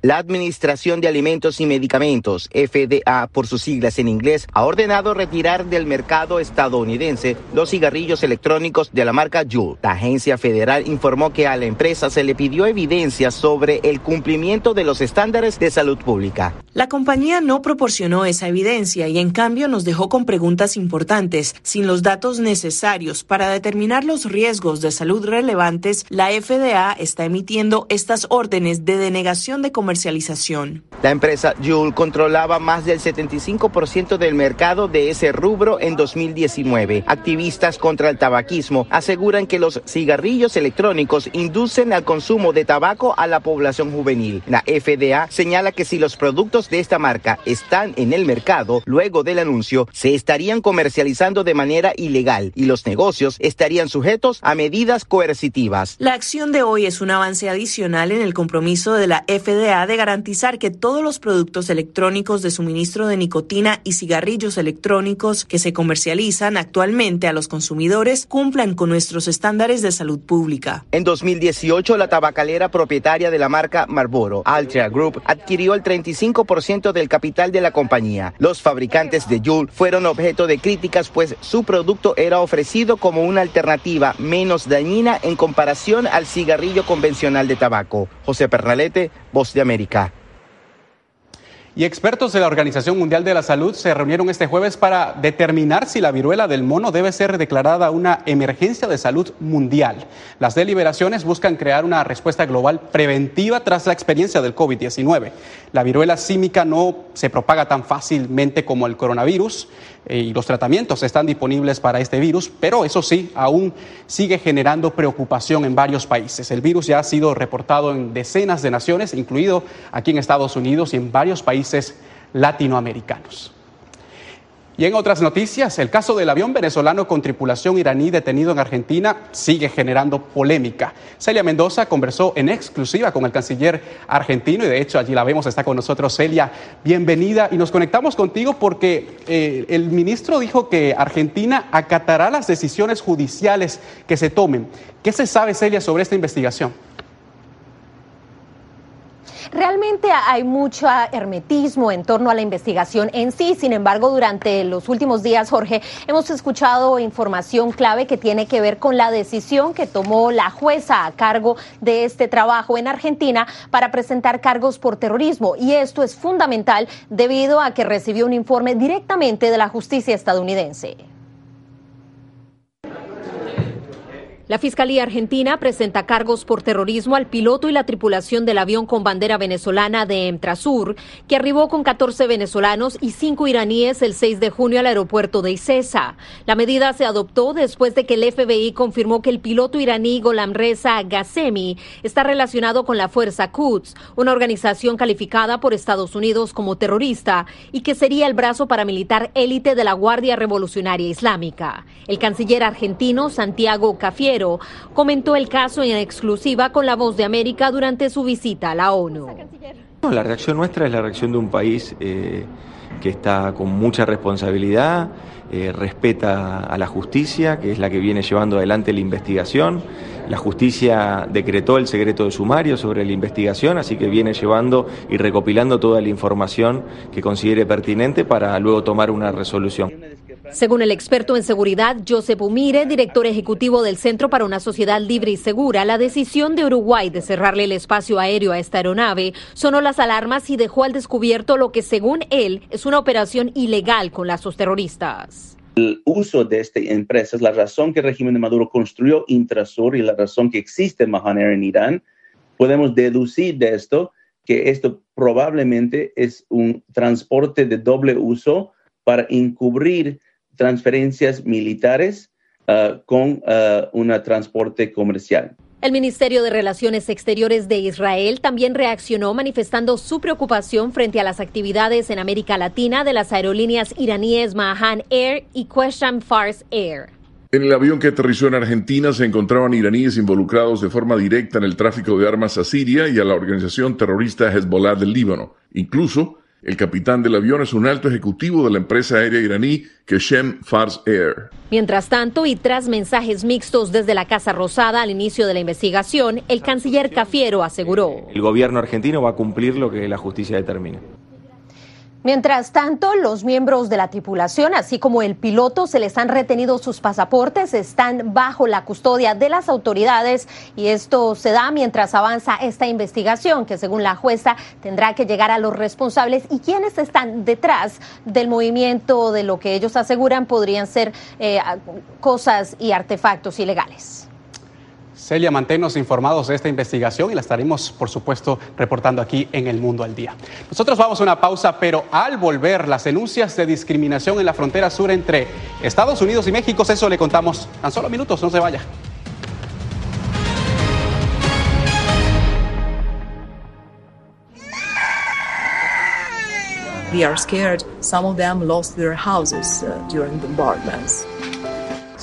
La Administración de Alimentos y Medicamentos, FDA por sus siglas en inglés, ha ordenado retirar del mercado estadounidense los cigarrillos electrónicos de la marca Juul. La agencia federal informó que a la empresa se le pidió evidencia sobre el cumplimiento de los estándares de salud pública. La compañía no proporcionó esa evidencia y en cambio nos dejó con preguntas importantes. Sin los datos necesarios para determinar los riesgos de salud relevantes, la FDA está emitiendo estas órdenes de denegación de comercialización comercialización. La empresa Juul controlaba más del 75% del mercado de ese rubro en 2019. Activistas contra el tabaquismo aseguran que los cigarrillos electrónicos inducen al consumo de tabaco a la población juvenil. La FDA señala que si los productos de esta marca están en el mercado luego del anuncio, se estarían comercializando de manera ilegal y los negocios estarían sujetos a medidas coercitivas. La acción de hoy es un avance adicional en el compromiso de la FDA de garantizar que todos los productos electrónicos de suministro de nicotina y cigarrillos electrónicos que se comercializan actualmente a los consumidores cumplan con nuestros estándares de salud pública. En 2018, la tabacalera propietaria de la marca Marlboro, Altria Group, adquirió el 35% del capital de la compañía. Los fabricantes de Juul fueron objeto de críticas pues su producto era ofrecido como una alternativa menos dañina en comparación al cigarrillo convencional de tabaco. José Pernalete, Voz de América. Y expertos de la Organización Mundial de la Salud se reunieron este jueves para determinar si la viruela del mono debe ser declarada una emergencia de salud mundial. Las deliberaciones buscan crear una respuesta global preventiva tras la experiencia del COVID-19. La viruela símica no se propaga tan fácilmente como el coronavirus y los tratamientos están disponibles para este virus, pero eso sí, aún sigue generando preocupación en varios países. El virus ya ha sido reportado en decenas de naciones, incluido aquí en Estados Unidos y en varios países latinoamericanos. Y en otras noticias, el caso del avión venezolano con tripulación iraní detenido en Argentina sigue generando polémica. Celia Mendoza conversó en exclusiva con el canciller argentino y de hecho allí la vemos, está con nosotros Celia. Bienvenida y nos conectamos contigo porque eh, el ministro dijo que Argentina acatará las decisiones judiciales que se tomen. ¿Qué se sabe, Celia, sobre esta investigación? Realmente hay mucho hermetismo en torno a la investigación en sí. Sin embargo, durante los últimos días, Jorge, hemos escuchado información clave que tiene que ver con la decisión que tomó la jueza a cargo de este trabajo en Argentina para presentar cargos por terrorismo. Y esto es fundamental debido a que recibió un informe directamente de la justicia estadounidense. La Fiscalía Argentina presenta cargos por terrorismo al piloto y la tripulación del avión con bandera venezolana de Emtrasur, que arribó con 14 venezolanos y 5 iraníes el 6 de junio al aeropuerto de Icesa. La medida se adoptó después de que el FBI confirmó que el piloto iraní Golam Reza Ghasemi está relacionado con la Fuerza Quds, una organización calificada por Estados Unidos como terrorista y que sería el brazo paramilitar élite de la Guardia Revolucionaria Islámica. El canciller argentino Santiago Cafiero Comentó el caso en exclusiva con la voz de América durante su visita a la ONU. la reacción nuestra es la reacción de un país eh, que está con mucha responsabilidad, eh, respeta a la justicia, que es la que viene llevando adelante la investigación. La justicia decretó el secreto de sumario sobre la investigación, así que viene llevando y recopilando toda la información que considere pertinente para luego tomar una resolución. Según el experto en seguridad Josep Umire, director ejecutivo del Centro para una Sociedad Libre y Segura, la decisión de Uruguay de cerrarle el espacio aéreo a esta aeronave sonó las alarmas y dejó al descubierto lo que, según él, es una operación ilegal con lazos terroristas. El uso de esta empresa es la razón que el régimen de Maduro construyó Intrasur y la razón que existe Mahan Air en Irán. Podemos deducir de esto que esto probablemente es un transporte de doble uso para encubrir transferencias militares uh, con uh, un transporte comercial. El Ministerio de Relaciones Exteriores de Israel también reaccionó manifestando su preocupación frente a las actividades en América Latina de las aerolíneas iraníes Mahan Air y Question Fars Air. En el avión que aterrizó en Argentina se encontraban iraníes involucrados de forma directa en el tráfico de armas a Siria y a la organización terrorista Hezbollah del Líbano. Incluso, el capitán del avión es un alto ejecutivo de la empresa aérea iraní Keshem Fars Air. Mientras tanto, y tras mensajes mixtos desde la Casa Rosada al inicio de la investigación, el canciller Cafiero aseguró. El gobierno argentino va a cumplir lo que la justicia determine. Mientras tanto, los miembros de la tripulación, así como el piloto, se les han retenido sus pasaportes, están bajo la custodia de las autoridades y esto se da mientras avanza esta investigación que según la jueza tendrá que llegar a los responsables y quienes están detrás del movimiento de lo que ellos aseguran podrían ser eh, cosas y artefactos ilegales. Celia, manténnos informados de esta investigación y la estaremos, por supuesto, reportando aquí en El Mundo al Día. Nosotros vamos a una pausa, pero al volver, las denuncias de discriminación en la frontera sur entre Estados Unidos y México, eso le contamos tan solo minutos, no se vaya. We are scared. Some of them lost their houses uh, during bombardments.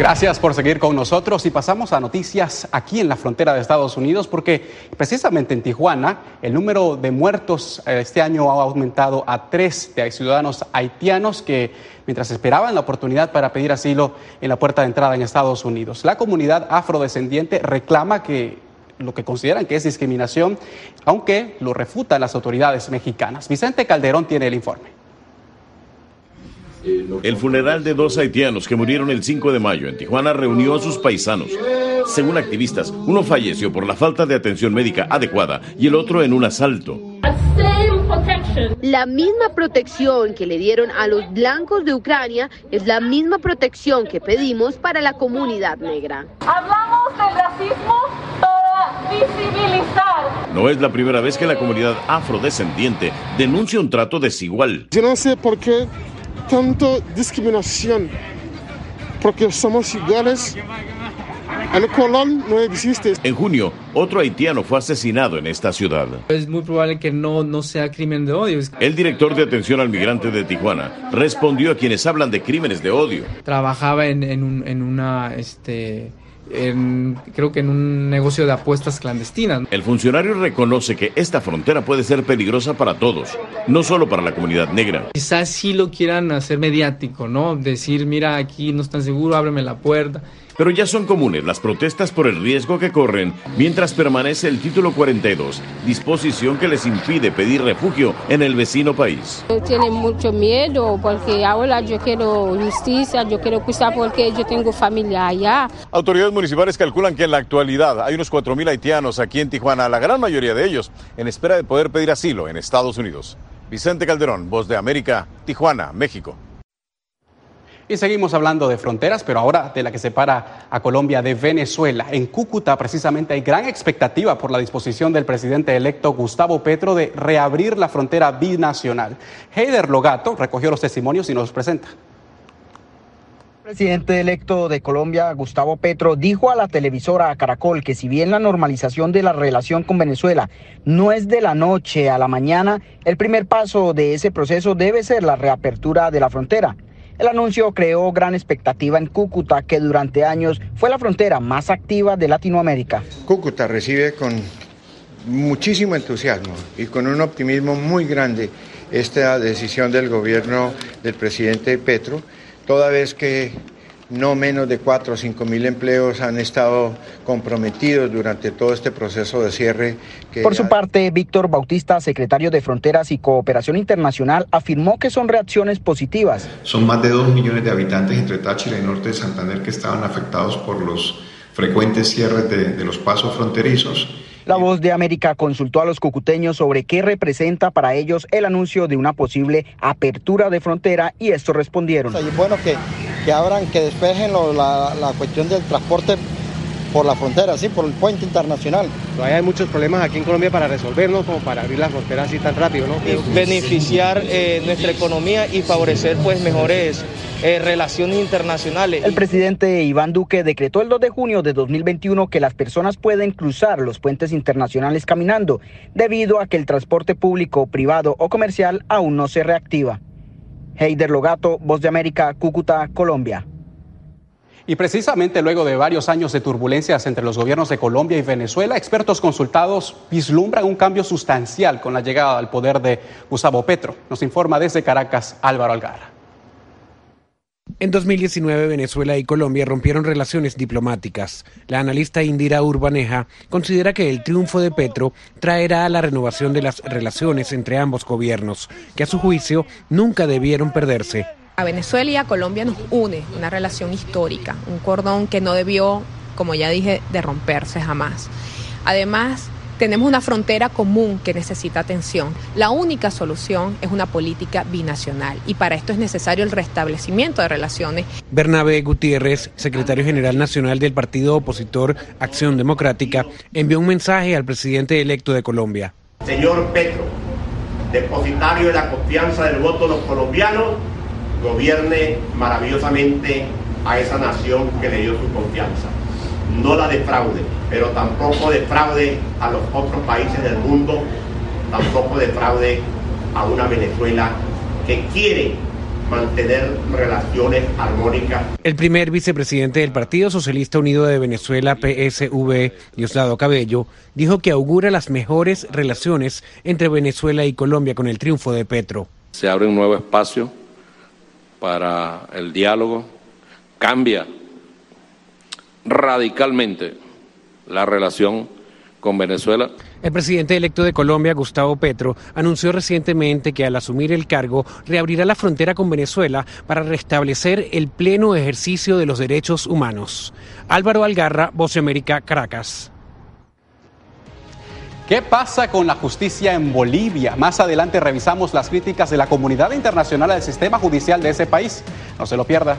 Gracias por seguir con nosotros y pasamos a noticias aquí en la frontera de Estados Unidos porque precisamente en Tijuana el número de muertos eh, este año ha aumentado a tres de ciudadanos haitianos que mientras esperaban la oportunidad para pedir asilo en la puerta de entrada en Estados Unidos. La comunidad afrodescendiente reclama que lo que consideran que es discriminación, aunque lo refutan las autoridades mexicanas. Vicente Calderón tiene el informe. El funeral de dos haitianos que murieron el 5 de mayo en Tijuana reunió a sus paisanos. Según activistas, uno falleció por la falta de atención médica adecuada y el otro en un asalto. La misma protección que le dieron a los blancos de Ucrania es la misma protección que pedimos para la comunidad negra. Hablamos del racismo para visibilizar. No es la primera vez que la comunidad afrodescendiente denuncia un trato desigual. Yo no sé por qué tanto discriminación, porque somos iguales el color no existe. En junio, otro haitiano fue asesinado en esta ciudad. Es muy probable que no, no sea crimen de odio. El director de atención al migrante de Tijuana respondió a quienes hablan de crímenes de odio. Trabajaba en, en, un, en una este, en, creo que en un negocio de apuestas clandestinas. El funcionario reconoce que esta frontera puede ser peligrosa para todos, no solo para la comunidad negra. Quizás sí lo quieran hacer mediático, ¿no? Decir, mira, aquí no están seguro, ábreme la puerta. Pero ya son comunes las protestas por el riesgo que corren mientras permanece el título 42, disposición que les impide pedir refugio en el vecino país. Tienen mucho miedo porque ahora yo quiero justicia, yo quiero justicia porque yo tengo familia allá. Autoridades municipales calculan que en la actualidad hay unos 4.000 haitianos aquí en Tijuana, la gran mayoría de ellos en espera de poder pedir asilo en Estados Unidos. Vicente Calderón, Voz de América, Tijuana, México. Y seguimos hablando de fronteras, pero ahora de la que separa a Colombia de Venezuela. En Cúcuta, precisamente, hay gran expectativa por la disposición del presidente electo Gustavo Petro de reabrir la frontera binacional. Heider Logato recogió los testimonios y nos los presenta. El presidente electo de Colombia, Gustavo Petro, dijo a la televisora Caracol que si bien la normalización de la relación con Venezuela no es de la noche a la mañana, el primer paso de ese proceso debe ser la reapertura de la frontera. El anuncio creó gran expectativa en Cúcuta, que durante años fue la frontera más activa de Latinoamérica. Cúcuta recibe con muchísimo entusiasmo y con un optimismo muy grande esta decisión del gobierno del presidente Petro, toda vez que no menos de 4 o 5 mil empleos han estado comprometidos durante todo este proceso de cierre. Por su parte, Víctor Bautista, secretario de Fronteras y Cooperación Internacional, afirmó que son reacciones positivas. Son más de 2 millones de habitantes entre Táchira y Norte de Santander que estaban afectados por los frecuentes cierres de, de los pasos fronterizos la voz de América consultó a los cucuteños sobre qué representa para ellos el anuncio de una posible apertura de frontera y estos respondieron. Es bueno que, que abran, que despejen la, la cuestión del transporte por la frontera, sí, por el puente internacional. Todavía hay muchos problemas aquí en Colombia para resolvernos, como para abrir la frontera así tan rápido, ¿no? beneficiar eh, nuestra economía y favorecer pues mejores eh, relaciones internacionales. El presidente Iván Duque decretó el 2 de junio de 2021 que las personas pueden cruzar los puentes internacionales caminando, debido a que el transporte público, privado o comercial aún no se reactiva. Heider Logato, Voz de América, Cúcuta, Colombia. Y precisamente luego de varios años de turbulencias entre los gobiernos de Colombia y Venezuela, expertos consultados vislumbran un cambio sustancial con la llegada al poder de Gustavo Petro. Nos informa desde Caracas Álvaro Algarra. En 2019, Venezuela y Colombia rompieron relaciones diplomáticas. La analista Indira Urbaneja considera que el triunfo de Petro traerá a la renovación de las relaciones entre ambos gobiernos, que a su juicio nunca debieron perderse. A Venezuela y a Colombia nos une una relación histórica, un cordón que no debió, como ya dije, de romperse jamás. Además, tenemos una frontera común que necesita atención. La única solución es una política binacional y para esto es necesario el restablecimiento de relaciones. Bernabé Gutiérrez, secretario general nacional del partido opositor Acción Democrática, envió un mensaje al presidente electo de Colombia. Señor Petro, depositario de la confianza del voto de los colombianos, gobierne maravillosamente a esa nación que le dio su confianza. No la defraude, pero tampoco defraude a los otros países del mundo, tampoco defraude a una Venezuela que quiere mantener relaciones armónicas. El primer vicepresidente del Partido Socialista Unido de Venezuela, PSV, Diosdado Cabello, dijo que augura las mejores relaciones entre Venezuela y Colombia con el triunfo de Petro. Se abre un nuevo espacio para el diálogo, cambia radicalmente la relación con Venezuela. El presidente electo de Colombia, Gustavo Petro, anunció recientemente que al asumir el cargo reabrirá la frontera con Venezuela para restablecer el pleno ejercicio de los derechos humanos. Álvaro Algarra, Voz de América, Caracas. ¿Qué pasa con la justicia en Bolivia? Más adelante revisamos las críticas de la comunidad internacional al sistema judicial de ese país. No se lo pierda.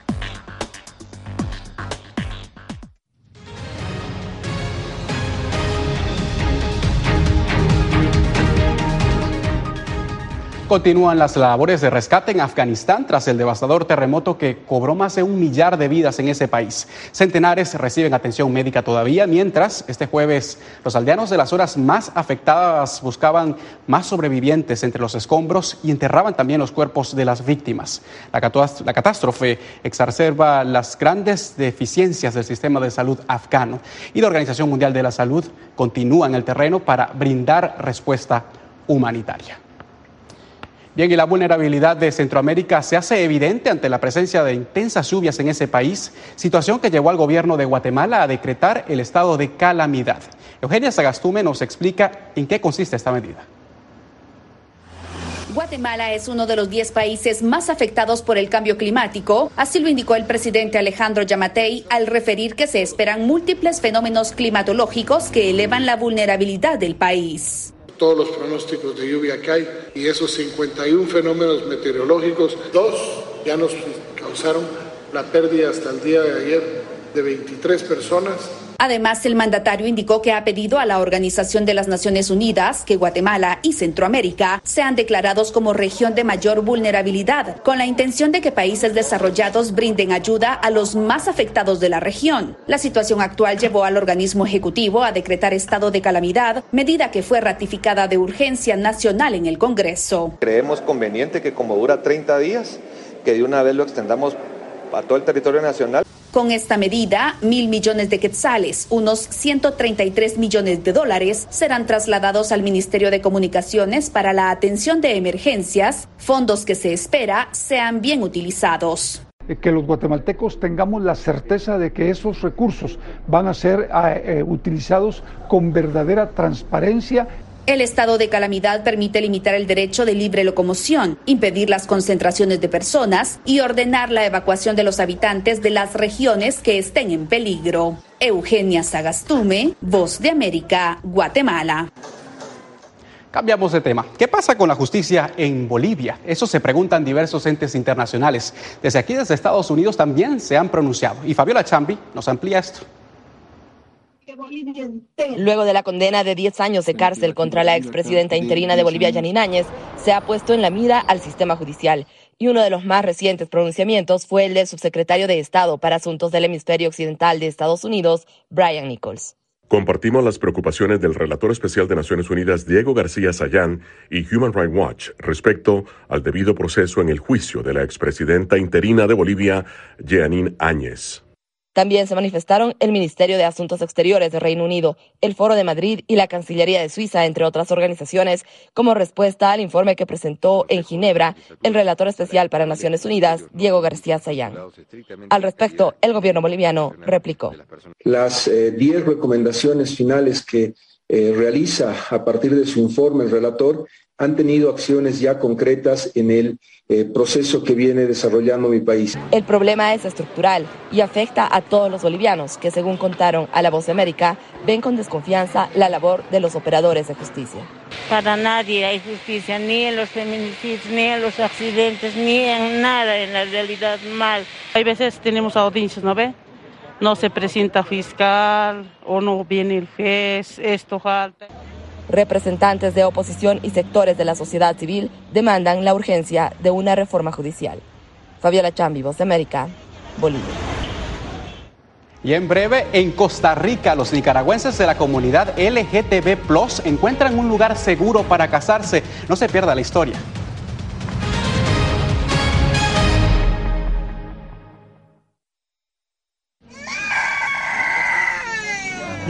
Continúan las labores de rescate en Afganistán tras el devastador terremoto que cobró más de un millar de vidas en ese país. Centenares reciben atención médica todavía, mientras este jueves los aldeanos de las zonas más afectadas buscaban más sobrevivientes entre los escombros y enterraban también los cuerpos de las víctimas. La, la catástrofe exacerba las grandes deficiencias del sistema de salud afgano y la Organización Mundial de la Salud continúa en el terreno para brindar respuesta humanitaria. Bien, y la vulnerabilidad de Centroamérica se hace evidente ante la presencia de intensas lluvias en ese país, situación que llevó al gobierno de Guatemala a decretar el estado de calamidad. Eugenia Sagastume nos explica en qué consiste esta medida. Guatemala es uno de los 10 países más afectados por el cambio climático, así lo indicó el presidente Alejandro Yamatei al referir que se esperan múltiples fenómenos climatológicos que elevan la vulnerabilidad del país todos los pronósticos de lluvia que hay y esos 51 fenómenos meteorológicos, dos ya nos causaron la pérdida hasta el día de ayer de 23 personas Además, el mandatario indicó que ha pedido a la Organización de las Naciones Unidas que Guatemala y Centroamérica sean declarados como región de mayor vulnerabilidad, con la intención de que países desarrollados brinden ayuda a los más afectados de la región. La situación actual llevó al organismo ejecutivo a decretar estado de calamidad, medida que fue ratificada de urgencia nacional en el Congreso. Creemos conveniente que como dura 30 días, que de una vez lo extendamos a todo el territorio nacional. Con esta medida, mil millones de quetzales, unos 133 millones de dólares, serán trasladados al Ministerio de Comunicaciones para la atención de emergencias, fondos que se espera sean bien utilizados. Que los guatemaltecos tengamos la certeza de que esos recursos van a ser eh, utilizados con verdadera transparencia el estado de calamidad permite limitar el derecho de libre locomoción, impedir las concentraciones de personas y ordenar la evacuación de los habitantes de las regiones que estén en peligro. Eugenia Sagastume, Voz de América, Guatemala. Cambiamos de tema. ¿Qué pasa con la justicia en Bolivia? Eso se preguntan diversos entes internacionales. Desde aquí, desde Estados Unidos, también se han pronunciado. Y Fabiola Chambi nos amplía esto. Luego de la condena de 10 años de cárcel contra la expresidenta interina de Bolivia, Yanine Áñez, se ha puesto en la mira al sistema judicial. Y uno de los más recientes pronunciamientos fue el del subsecretario de Estado para Asuntos del Hemisferio Occidental de Estados Unidos, Brian Nichols. Compartimos las preocupaciones del relator especial de Naciones Unidas Diego García Sayán y Human Rights Watch respecto al debido proceso en el juicio de la expresidenta interina de Bolivia, Jeanine Áñez. También se manifestaron el Ministerio de Asuntos Exteriores de Reino Unido, el Foro de Madrid y la Cancillería de Suiza, entre otras organizaciones, como respuesta al informe que presentó en Ginebra el relator especial para Naciones Unidas, Diego García Sayán. Al respecto, el gobierno boliviano replicó. Las 10 eh, recomendaciones finales que eh, realiza a partir de su informe el relator han tenido acciones ya concretas en el eh, proceso que viene desarrollando mi país. El problema es estructural y afecta a todos los bolivianos que, según contaron a La Voz de América, ven con desconfianza la labor de los operadores de justicia. Para nadie hay justicia, ni en los feminicidios, ni en los accidentes, ni en nada, en la realidad mal. Hay veces tenemos audiencias, ¿no ve? No se presenta fiscal o no viene el FES, esto falta. Representantes de oposición y sectores de la sociedad civil demandan la urgencia de una reforma judicial. Fabiola Chambi, Voz de América, Bolivia. Y en breve, en Costa Rica, los nicaragüenses de la comunidad LGTB Plus encuentran un lugar seguro para casarse. No se pierda la historia.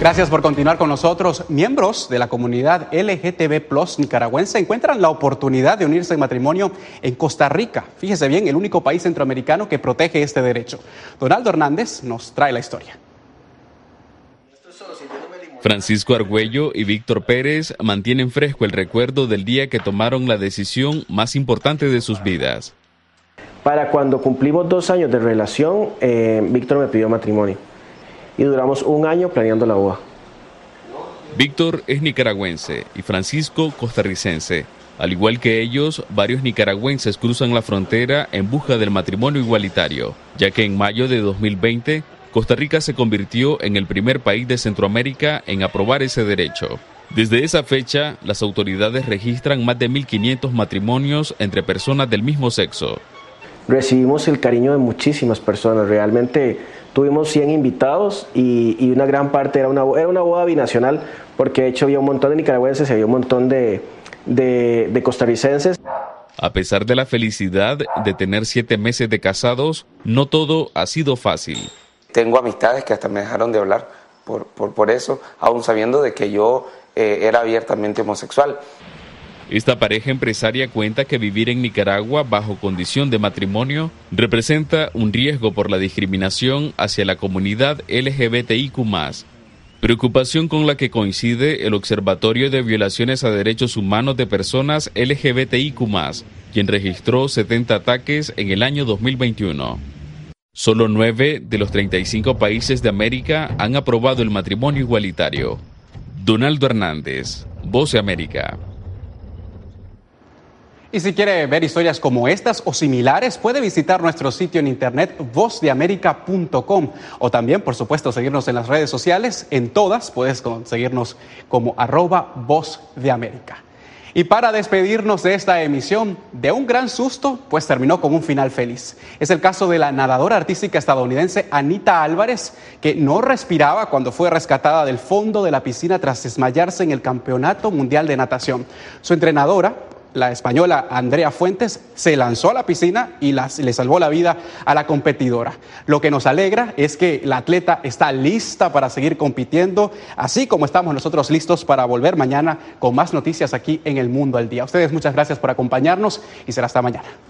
Gracias por continuar con nosotros. Miembros de la comunidad LGTB Plus nicaragüense encuentran la oportunidad de unirse en matrimonio en Costa Rica. Fíjese bien, el único país centroamericano que protege este derecho. Donaldo Hernández nos trae la historia. Francisco Argüello y Víctor Pérez mantienen fresco el recuerdo del día que tomaron la decisión más importante de sus vidas. Para cuando cumplimos dos años de relación, eh, Víctor me pidió matrimonio y duramos un año planeando la boda. Víctor es nicaragüense y Francisco costarricense. Al igual que ellos, varios nicaragüenses cruzan la frontera en busca del matrimonio igualitario, ya que en mayo de 2020 Costa Rica se convirtió en el primer país de Centroamérica en aprobar ese derecho. Desde esa fecha, las autoridades registran más de 1.500 matrimonios entre personas del mismo sexo. Recibimos el cariño de muchísimas personas, realmente Tuvimos 100 invitados y, una gran parte era una, era una boda binacional, porque de hecho había un montón de nicaragüenses y había un montón de, de costarricenses. A pesar de la felicidad de tener siete meses de casados, no todo ha sido fácil. Tengo amistades que hasta me dejaron de hablar por, por, eso, aún sabiendo de que yo eh, era abiertamente homosexual. Esta pareja empresaria cuenta que vivir en Nicaragua bajo condición de matrimonio representa un riesgo por la discriminación hacia la comunidad LGBTIQ preocupación con la que coincide el Observatorio de Violaciones a Derechos Humanos de Personas LGBTIQ, quien registró 70 ataques en el año 2021. Solo 9 de los 35 países de América han aprobado el matrimonio igualitario. Donaldo Hernández, Voz de América. Y si quiere ver historias como estas o similares, puede visitar nuestro sitio en internet vozdeamerica.com o también, por supuesto, seguirnos en las redes sociales. En todas puedes conseguirnos como arroba voz de América. Y para despedirnos de esta emisión, de un gran susto, pues terminó con un final feliz. Es el caso de la nadadora artística estadounidense Anita Álvarez, que no respiraba cuando fue rescatada del fondo de la piscina tras desmayarse en el Campeonato Mundial de Natación. Su entrenadora, la española Andrea Fuentes se lanzó a la piscina y le salvó la vida a la competidora. Lo que nos alegra es que la atleta está lista para seguir compitiendo, así como estamos nosotros listos para volver mañana con más noticias aquí en El Mundo al Día. ustedes muchas gracias por acompañarnos y será hasta mañana.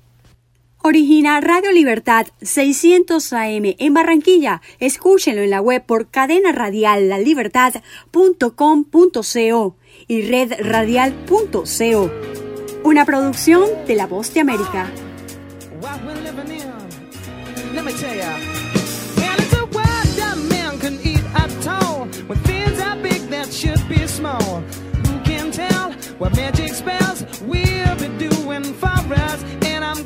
Origina Radio Libertad 600 AM en Barranquilla. Escúchenlo en la web por cadena radial lalibertad.com.co y redradial.co. Una producción de La Voz de América. What magic spells we'll be doing for us, and I'm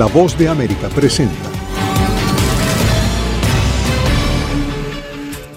La voz de América presenta.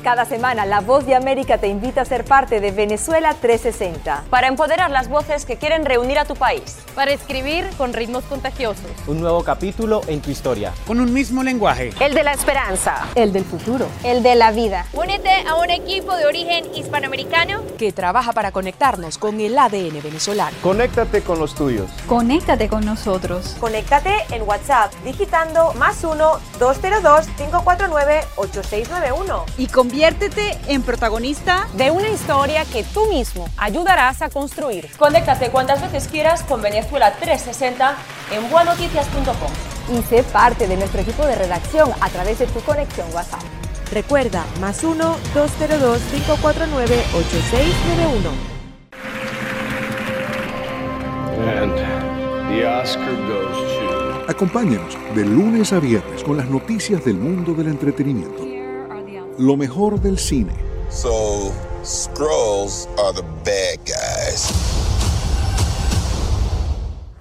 Cada semana La Voz de América te invita a ser parte de Venezuela 360. Para empoderar las voces que quieren reunir a tu país. Para escribir con ritmos contagiosos. Un nuevo capítulo en tu historia. Con un mismo lenguaje. El de la esperanza. El del futuro. El de la vida. Únete a un equipo de origen hispanoamericano que trabaja para conectarnos con el ADN venezolano. Conéctate con los tuyos. Conéctate con nosotros. Conéctate en WhatsApp digitando más 1-202-549-8691. Y conviértete en protagonista de una historia que tú mismo ayudarás a construir. Conéctate cuantas veces quieras con Venezuela 360 en buenoticias.com. Y sé parte de nuestro equipo de redacción a través de tu conexión WhatsApp. Recuerda, más 1-202-549-8691. And the Oscar goes to... Acompáñenos de lunes a viernes con las noticias del mundo del entretenimiento. Lo mejor del cine. So, Skrulls are the bad guys.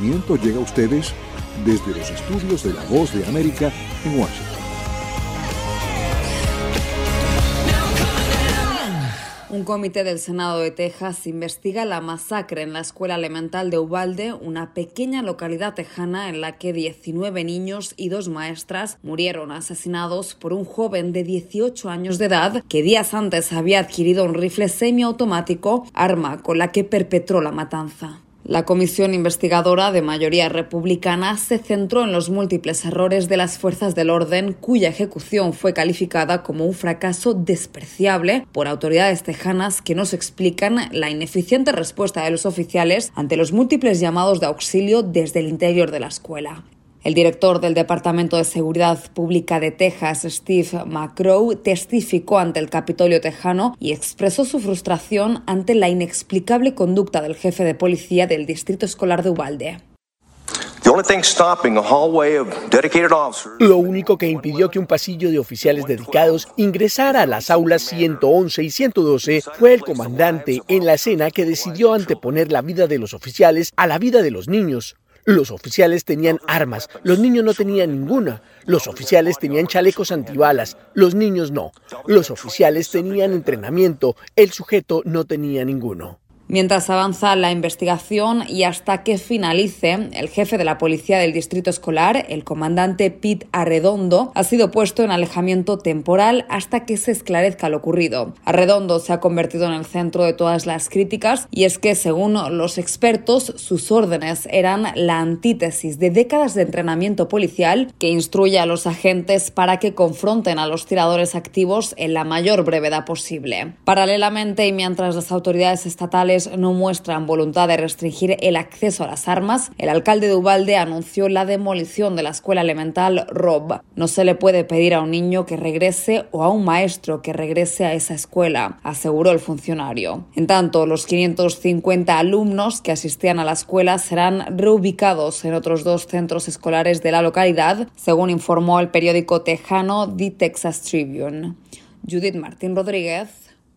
llega a ustedes desde los estudios de La Voz de América en Washington. Un comité del Senado de Texas investiga la masacre en la escuela elemental de Uvalde, una pequeña localidad tejana en la que 19 niños y dos maestras murieron asesinados por un joven de 18 años de edad que días antes había adquirido un rifle semiautomático, arma con la que perpetró la matanza. La comisión investigadora de mayoría republicana se centró en los múltiples errores de las fuerzas del orden cuya ejecución fue calificada como un fracaso despreciable por autoridades tejanas que nos explican la ineficiente respuesta de los oficiales ante los múltiples llamados de auxilio desde el interior de la escuela. El director del Departamento de Seguridad Pública de Texas, Steve McCrow, testificó ante el Capitolio tejano y expresó su frustración ante la inexplicable conducta del jefe de policía del Distrito Escolar de Uvalde. Lo único que impidió que un pasillo de oficiales dedicados ingresara a las aulas 111 y 112 fue el comandante en la escena que decidió anteponer la vida de los oficiales a la vida de los niños. Los oficiales tenían armas, los niños no tenían ninguna. Los oficiales tenían chalecos antibalas, los niños no. Los oficiales tenían entrenamiento, el sujeto no tenía ninguno. Mientras avanza la investigación y hasta que finalice, el jefe de la policía del distrito escolar, el comandante Pete Arredondo, ha sido puesto en alejamiento temporal hasta que se esclarezca lo ocurrido. Arredondo se ha convertido en el centro de todas las críticas y es que, según los expertos, sus órdenes eran la antítesis de décadas de entrenamiento policial que instruye a los agentes para que confronten a los tiradores activos en la mayor brevedad posible. Paralelamente y mientras las autoridades estatales no muestran voluntad de restringir el acceso a las armas, el alcalde de Ubalde anunció la demolición de la escuela elemental Rob. No se le puede pedir a un niño que regrese o a un maestro que regrese a esa escuela, aseguró el funcionario. En tanto, los 550 alumnos que asistían a la escuela serán reubicados en otros dos centros escolares de la localidad, según informó el periódico tejano The Texas Tribune. Judith Martín Rodríguez,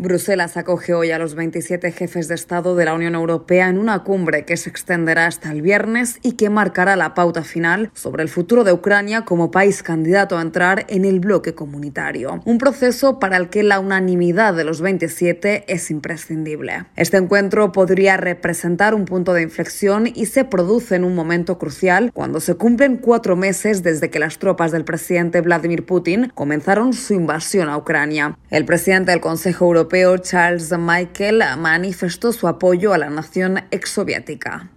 Bruselas acoge hoy a los 27 jefes de Estado de la Unión Europea en una cumbre que se extenderá hasta el viernes y que marcará la pauta final sobre el futuro de Ucrania como país candidato a entrar en el bloque comunitario. Un proceso para el que la unanimidad de los 27 es imprescindible. Este encuentro podría representar un punto de inflexión y se produce en un momento crucial cuando se cumplen cuatro meses desde que las tropas del presidente Vladimir Putin comenzaron su invasión a Ucrania. El presidente del Consejo Europeo Charles Michael manifestó su apoyo a la nación exsoviética.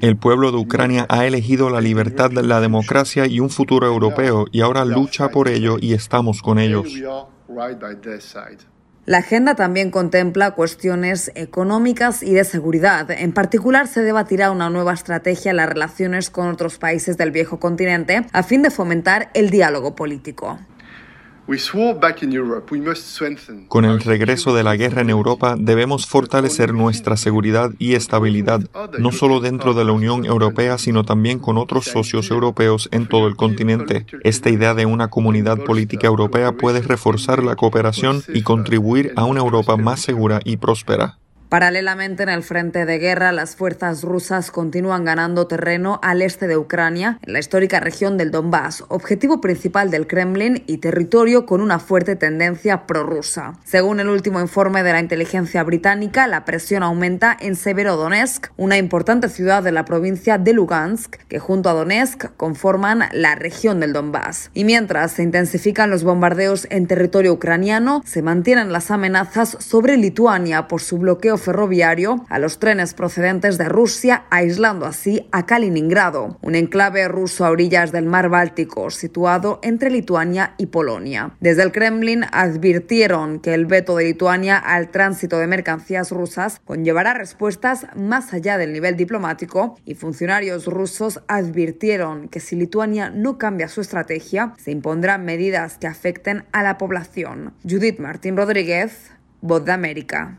El pueblo de Ucrania ha elegido la libertad, la democracia y un futuro europeo y ahora lucha por ello y estamos con ellos. La agenda también contempla cuestiones económicas y de seguridad. En particular, se debatirá una nueva estrategia en las relaciones con otros países del viejo continente a fin de fomentar el diálogo político. Con el regreso de la guerra en Europa debemos fortalecer nuestra seguridad y estabilidad, no solo dentro de la Unión Europea, sino también con otros socios europeos en todo el continente. Esta idea de una comunidad política europea puede reforzar la cooperación y contribuir a una Europa más segura y próspera. Paralelamente, en el frente de guerra, las fuerzas rusas continúan ganando terreno al este de Ucrania, en la histórica región del Donbass, objetivo principal del Kremlin y territorio con una fuerte tendencia prorrusa. Según el último informe de la inteligencia británica, la presión aumenta en Severodonetsk, una importante ciudad de la provincia de Lugansk, que junto a Donetsk conforman la región del Donbass. Y mientras se intensifican los bombardeos en territorio ucraniano, se mantienen las amenazas sobre Lituania por su bloqueo ferroviario a los trenes procedentes de Rusia, aislando así a Kaliningrado, un enclave ruso a orillas del mar Báltico, situado entre Lituania y Polonia. Desde el Kremlin advirtieron que el veto de Lituania al tránsito de mercancías rusas conllevará respuestas más allá del nivel diplomático y funcionarios rusos advirtieron que si Lituania no cambia su estrategia, se impondrán medidas que afecten a la población. Judith Martín Rodríguez, Voz de América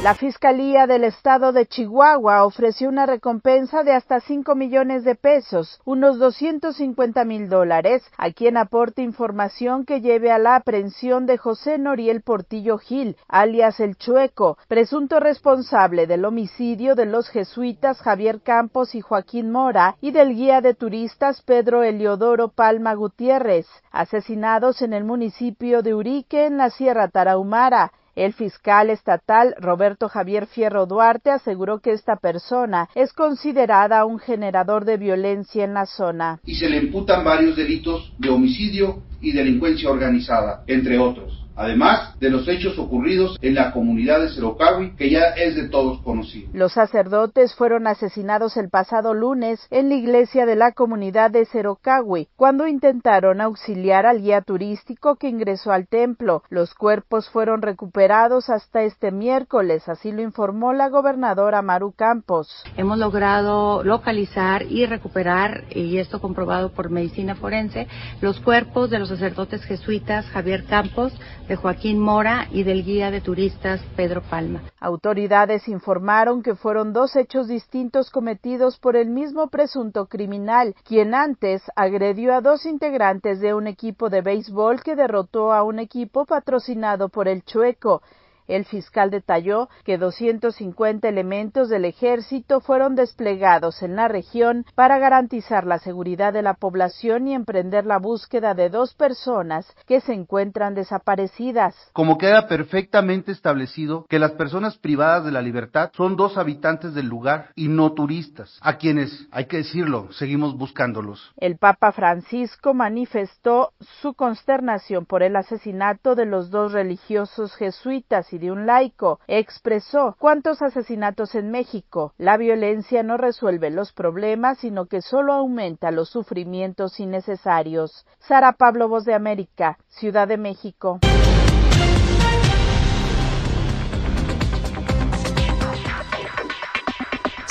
La Fiscalía del Estado de Chihuahua ofreció una recompensa de hasta 5 millones de pesos, unos 250 mil dólares, a quien aporte información que lleve a la aprehensión de José Noriel Portillo Gil, alias El Chueco, presunto responsable del homicidio de los jesuitas Javier Campos y Joaquín Mora y del guía de turistas Pedro Eliodoro Palma Gutiérrez, asesinados en el municipio de Urique, en la Sierra Tarahumara. El fiscal estatal Roberto Javier Fierro Duarte aseguró que esta persona es considerada un generador de violencia en la zona. Y se le imputan varios delitos de homicidio y delincuencia organizada, entre otros además de los hechos ocurridos en la comunidad de Cerocawi, que ya es de todos conocido. Los sacerdotes fueron asesinados el pasado lunes en la iglesia de la comunidad de Cerocawi, cuando intentaron auxiliar al guía turístico que ingresó al templo. Los cuerpos fueron recuperados hasta este miércoles, así lo informó la gobernadora Maru Campos. Hemos logrado localizar y recuperar, y esto comprobado por medicina forense, los cuerpos de los sacerdotes jesuitas Javier Campos, de Joaquín Mora y del guía de turistas Pedro Palma. Autoridades informaron que fueron dos hechos distintos cometidos por el mismo presunto criminal, quien antes agredió a dos integrantes de un equipo de béisbol que derrotó a un equipo patrocinado por el Chueco. El fiscal detalló que 250 elementos del ejército fueron desplegados en la región para garantizar la seguridad de la población y emprender la búsqueda de dos personas que se encuentran desaparecidas. Como queda perfectamente establecido que las personas privadas de la libertad son dos habitantes del lugar y no turistas, a quienes, hay que decirlo, seguimos buscándolos. El Papa Francisco manifestó su consternación por el asesinato de los dos religiosos jesuitas y de un laico, expresó cuántos asesinatos en México. La violencia no resuelve los problemas, sino que solo aumenta los sufrimientos innecesarios. Sara Pablo, Voz de América, Ciudad de México.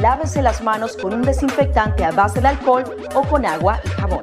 lávese las manos con un desinfectante a base de alcohol o con agua y jabón.